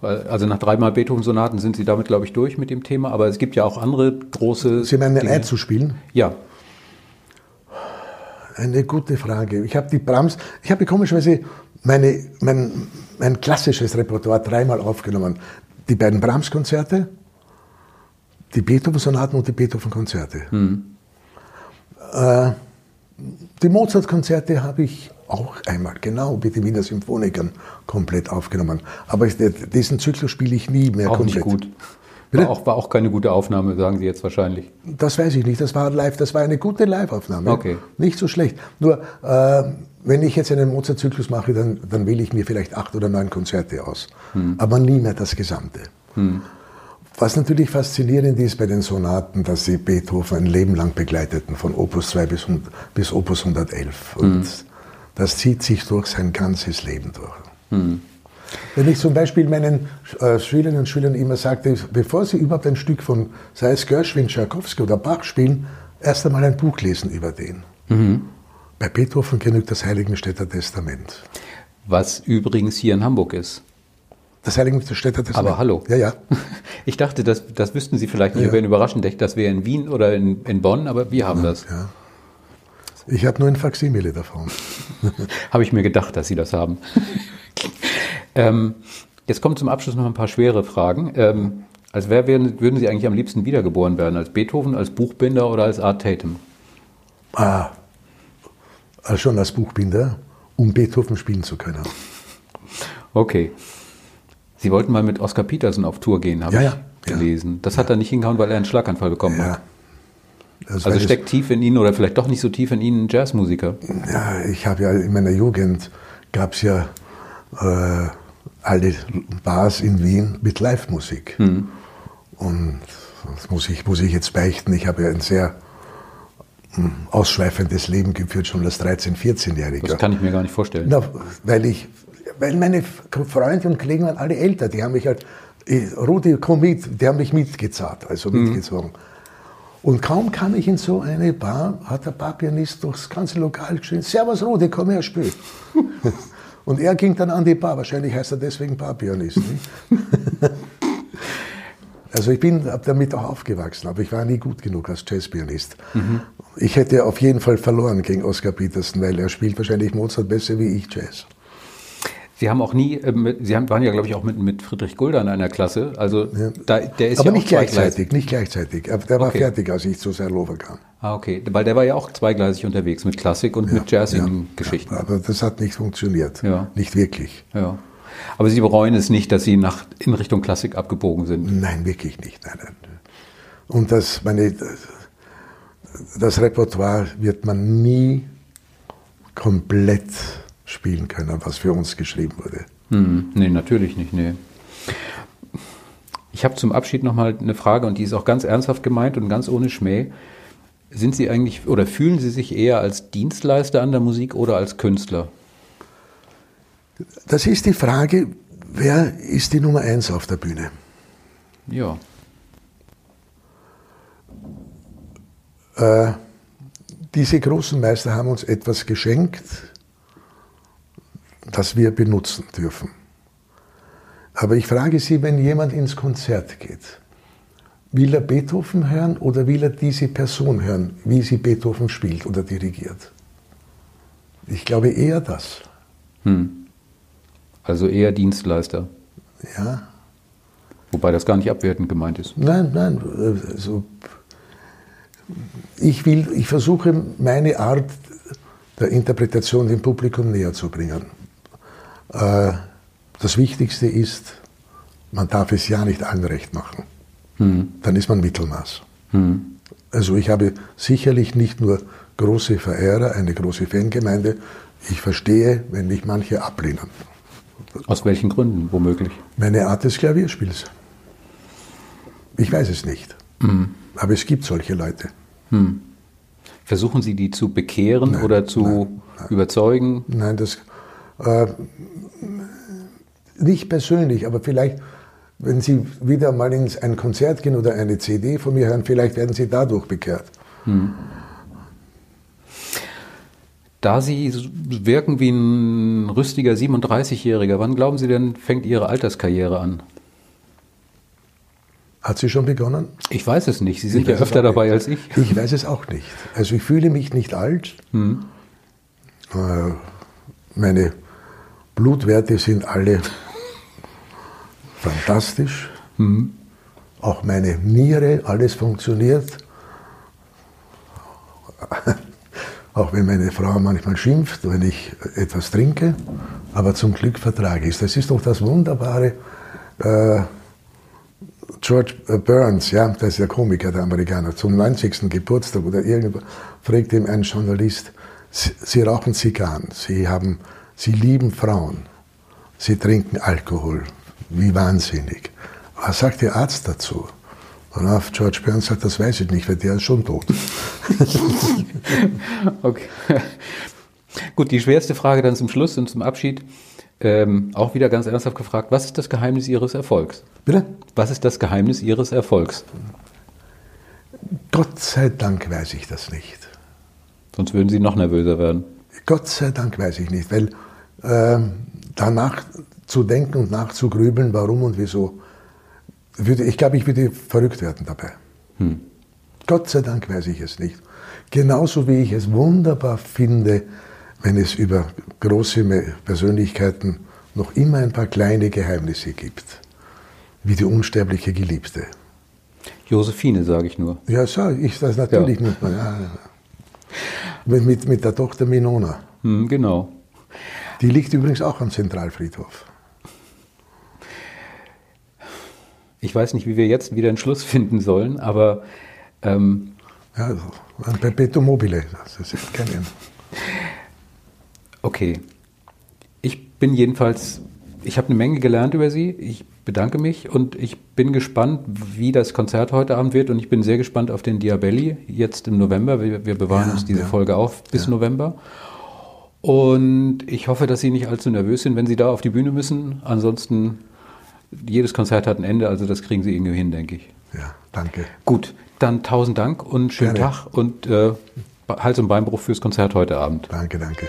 Weil- Also nach dreimal Beethoven-Sonaten sind Sie damit, glaube ich, durch mit dem Thema. Aber es gibt ja auch andere große. Sie meinen Dinge. einzuspielen? Ja. Eine gute Frage. Ich habe die Brahms, ich habe komischerweise meine, mein, mein klassisches Repertoire dreimal aufgenommen. Die beiden Brahms-Konzerte, die Beethoven-Sonaten und die Beethoven-Konzerte. Äh, die Mozart-Konzerte habe ich auch einmal, genau, mit den Wiener Symphonikern komplett aufgenommen. Aber diesen Zyklus spiele ich nie mehr Auch komplett. nicht gut. War auch, war auch keine gute Aufnahme, sagen Sie jetzt wahrscheinlich. Das weiß ich nicht. Das war live. Das war eine gute Live-Aufnahme. Okay. Nicht so schlecht. Nur äh, wenn ich jetzt einen Mozart-Zyklus mache, dann, dann wähle ich mir vielleicht acht oder neun Konzerte aus, aber nie mehr das Gesamte. Was natürlich faszinierend ist bei den Sonaten, dass sie Beethoven ein Leben lang begleiteten, von Opus 2 bis, 100 bis Opus 111. Und das zieht sich durch sein ganzes Leben durch. Wenn ich zum Beispiel meinen äh, Schülerinnen und Schülern immer sagte, bevor sie überhaupt ein Stück von, sei es Gershwin, Tchaikovsky oder Bach spielen, erst einmal ein Buch lesen über den. Bei Beethoven genügt das Heiligenstädter Testament. Was übrigens hier in Hamburg ist. Das Heiligenstädter Testament. Aber hallo. Ja, ja. <laughs> Ich dachte, das, das wüssten Sie vielleicht nicht, Ja. wäre überraschend, das wäre in Wien oder in, in Bonn, aber wir haben das. ja. Ich habe nur ein Faksimile davon. <laughs> Habe ich mir gedacht, dass Sie das haben. <laughs> ähm, jetzt kommen zum Abschluss noch ein paar schwere Fragen. Ähm, als wer wären, würden Sie eigentlich am liebsten wiedergeboren werden? Als Beethoven, als Buchbinder oder als Art Tatum? Ah, äh, schon als Buchbinder, um Beethoven spielen zu können. Okay. Sie wollten mal mit Oscar Peterson auf Tour gehen, habe Ja, ich ja, ja. gelesen. Das hat er nicht hingehauen, weil er einen Schlaganfall bekommen Ja. hat. Das Also steckt tief in Ihnen oder vielleicht doch nicht so tief in Ihnen ein Jazzmusiker. Ja, ich habe ja in meiner Jugend gab es ja äh, alle Bars in Wien mit Live-Musik. Und das muss ich, muss ich jetzt beichten. Ich habe ja ein sehr hm, ausschweifendes Leben geführt, schon als 13-, 14-Jähriger. Das kann ich mir gar nicht vorstellen. Na, weil ich, weil meine Freunde und Kollegen waren alle älter, die haben mich halt, eh, Rudi, komm mit, die haben mich mitgezahlt, also mitgezogen. Und kaum kam ich in so eine Bar, hat der Barpianist durchs ganze Lokal geschrien, Servus Rudi, komm her, spiel. <laughs> und er ging dann an die Bar, wahrscheinlich heißt er deswegen Barpianist. <laughs> Also ich bin damit auch aufgewachsen, aber ich war nie gut genug als Jazzpianist. Ich hätte auf jeden Fall verloren gegen Oscar Peterson, weil er spielt wahrscheinlich Mozart besser wie ich Jazz. Sie haben auch nie, äh, mit, Sie haben, waren ja, glaube ich, auch mit, mit Friedrich Gulda in einer Klasse. Also da, der ist aber ja nicht gleichzeitig, nicht gleichzeitig. Der war Okay. fertig, als ich zu Serlova kam. Ah, okay. Weil der war ja auch zweigleisig unterwegs mit Klassik und mit jazzigen Geschichten. Ja, aber das hat nicht funktioniert. Ja. Nicht wirklich. Ja. Aber Sie bereuen es nicht, dass Sie nach, in Richtung Klassik abgebogen sind. Nein, wirklich nicht. Nein, nein. Und das, meine, das Repertoire wird man nie komplett spielen können, was für uns geschrieben wurde. Hm, nee, natürlich nicht, nee. Ich habe zum Abschied nochmal eine Frage und die ist auch ganz ernsthaft gemeint und ganz ohne Schmäh. Sind Sie eigentlich oder fühlen Sie sich eher als Dienstleister an der Musik oder als Künstler? Das ist die Frage, wer ist die Nummer eins auf der Bühne? Ja. Äh, diese großen Meister haben uns etwas geschenkt, das wir benutzen dürfen. Aber ich frage Sie, wenn jemand ins Konzert geht, will er Beethoven hören oder will er diese Person hören, wie sie Beethoven spielt oder dirigiert? Ich glaube eher das. Hm. Also eher Dienstleister. Ja. Wobei das gar nicht abwertend gemeint ist. Nein, nein. Also ich will, ich versuche meine Art der Interpretation dem Publikum näher zu bringen. Äh, Das Wichtigste ist, man darf es ja nicht allen recht machen. Dann ist man Mittelmaß. Also ich habe sicherlich nicht nur große Verehrer, eine große Fangemeinde. Ich verstehe, wenn mich manche ablehnen. Aus welchen Gründen, womöglich? Meine Art des Klavierspiels. Ich weiß es nicht. Mhm. Aber es gibt solche Leute. Mhm. Versuchen Sie die zu bekehren nein, oder zu nein, nein. überzeugen? Nein, das äh, nicht persönlich, aber vielleicht, wenn Sie wieder mal in ein Konzert gehen oder eine CD von mir hören, vielleicht werden Sie dadurch bekehrt. Hm. Da Sie wirken wie ein rüstiger 37-Jähriger, wann glauben Sie denn, fängt Ihre Alterskarriere an? Hat sie schon begonnen? Ich weiß es nicht. Sie sind ja öfter dabei als ich. Ich weiß es auch nicht. Also ich fühle mich nicht alt. Hm. Äh, meine Blutwerte sind alle fantastisch. Hm. Auch meine Niere, alles funktioniert. <laughs> Auch wenn meine Frau manchmal schimpft, wenn ich etwas trinke. Aber zum Glück vertrage ich es. Das ist doch das Wunderbare. Äh, George äh, Burns, ja, das ist der Komiker, der Amerikaner, zum 90. Geburtstag oder irgendwo, fragt ihm ein Journalist, Sie rauchen Zigarren, Sie, haben, Sie lieben Frauen, Sie trinken Alkohol, wie wahnsinnig. Was sagt der Arzt dazu? Und auf George Burns sagt, das weiß ich nicht, weil der ist schon tot. <laughs> okay. Gut, die schwerste Frage dann zum Schluss und zum Abschied. Ähm, auch wieder ganz ernsthaft gefragt, was ist das Geheimnis Ihres Erfolgs? Bitte? Was ist das Geheimnis Ihres Erfolgs? Gott sei Dank weiß ich das nicht. Sonst würden Sie noch nervöser werden. Gott sei Dank weiß ich nicht, weil äh, danach zu denken und nachzugrübeln, warum und wieso, würde, ich glaube, ich würde verrückt werden dabei. Hm. Gott sei Dank weiß ich es nicht. Genauso wie ich es wunderbar finde, wenn es über große Persönlichkeiten noch immer ein paar kleine Geheimnisse gibt, wie die unsterbliche Geliebte. Josephine, sage ich nur. Ja, sage ich das natürlich ja. muss man. Ja, mit, mit, mit der Tochter Minona. Hm, genau. Die liegt übrigens auch am Zentralfriedhof. Ich weiß nicht, wie wir jetzt wieder einen Schluss finden sollen, aber. Ähm, ja, ein Perpetuum mobile, das ist kein Ende. Okay. Ich bin jedenfalls, ich habe eine Menge gelernt über Sie. Ich bedanke mich und ich bin gespannt, wie das Konzert heute Abend wird und ich bin sehr gespannt auf den Diabelli jetzt im November. Wir, wir bewahren ja, uns diese ja. Folge auf bis ja. November. Und ich hoffe, dass Sie nicht allzu nervös sind, wenn Sie da auf die Bühne müssen. Ansonsten, jedes Konzert hat ein Ende, also das kriegen Sie irgendwie hin, denke ich. Ja, danke. Gut, dann tausend Dank und schönen Gerne. Tag und äh, Hals- und Beinbruch fürs Konzert heute Abend. Danke, danke.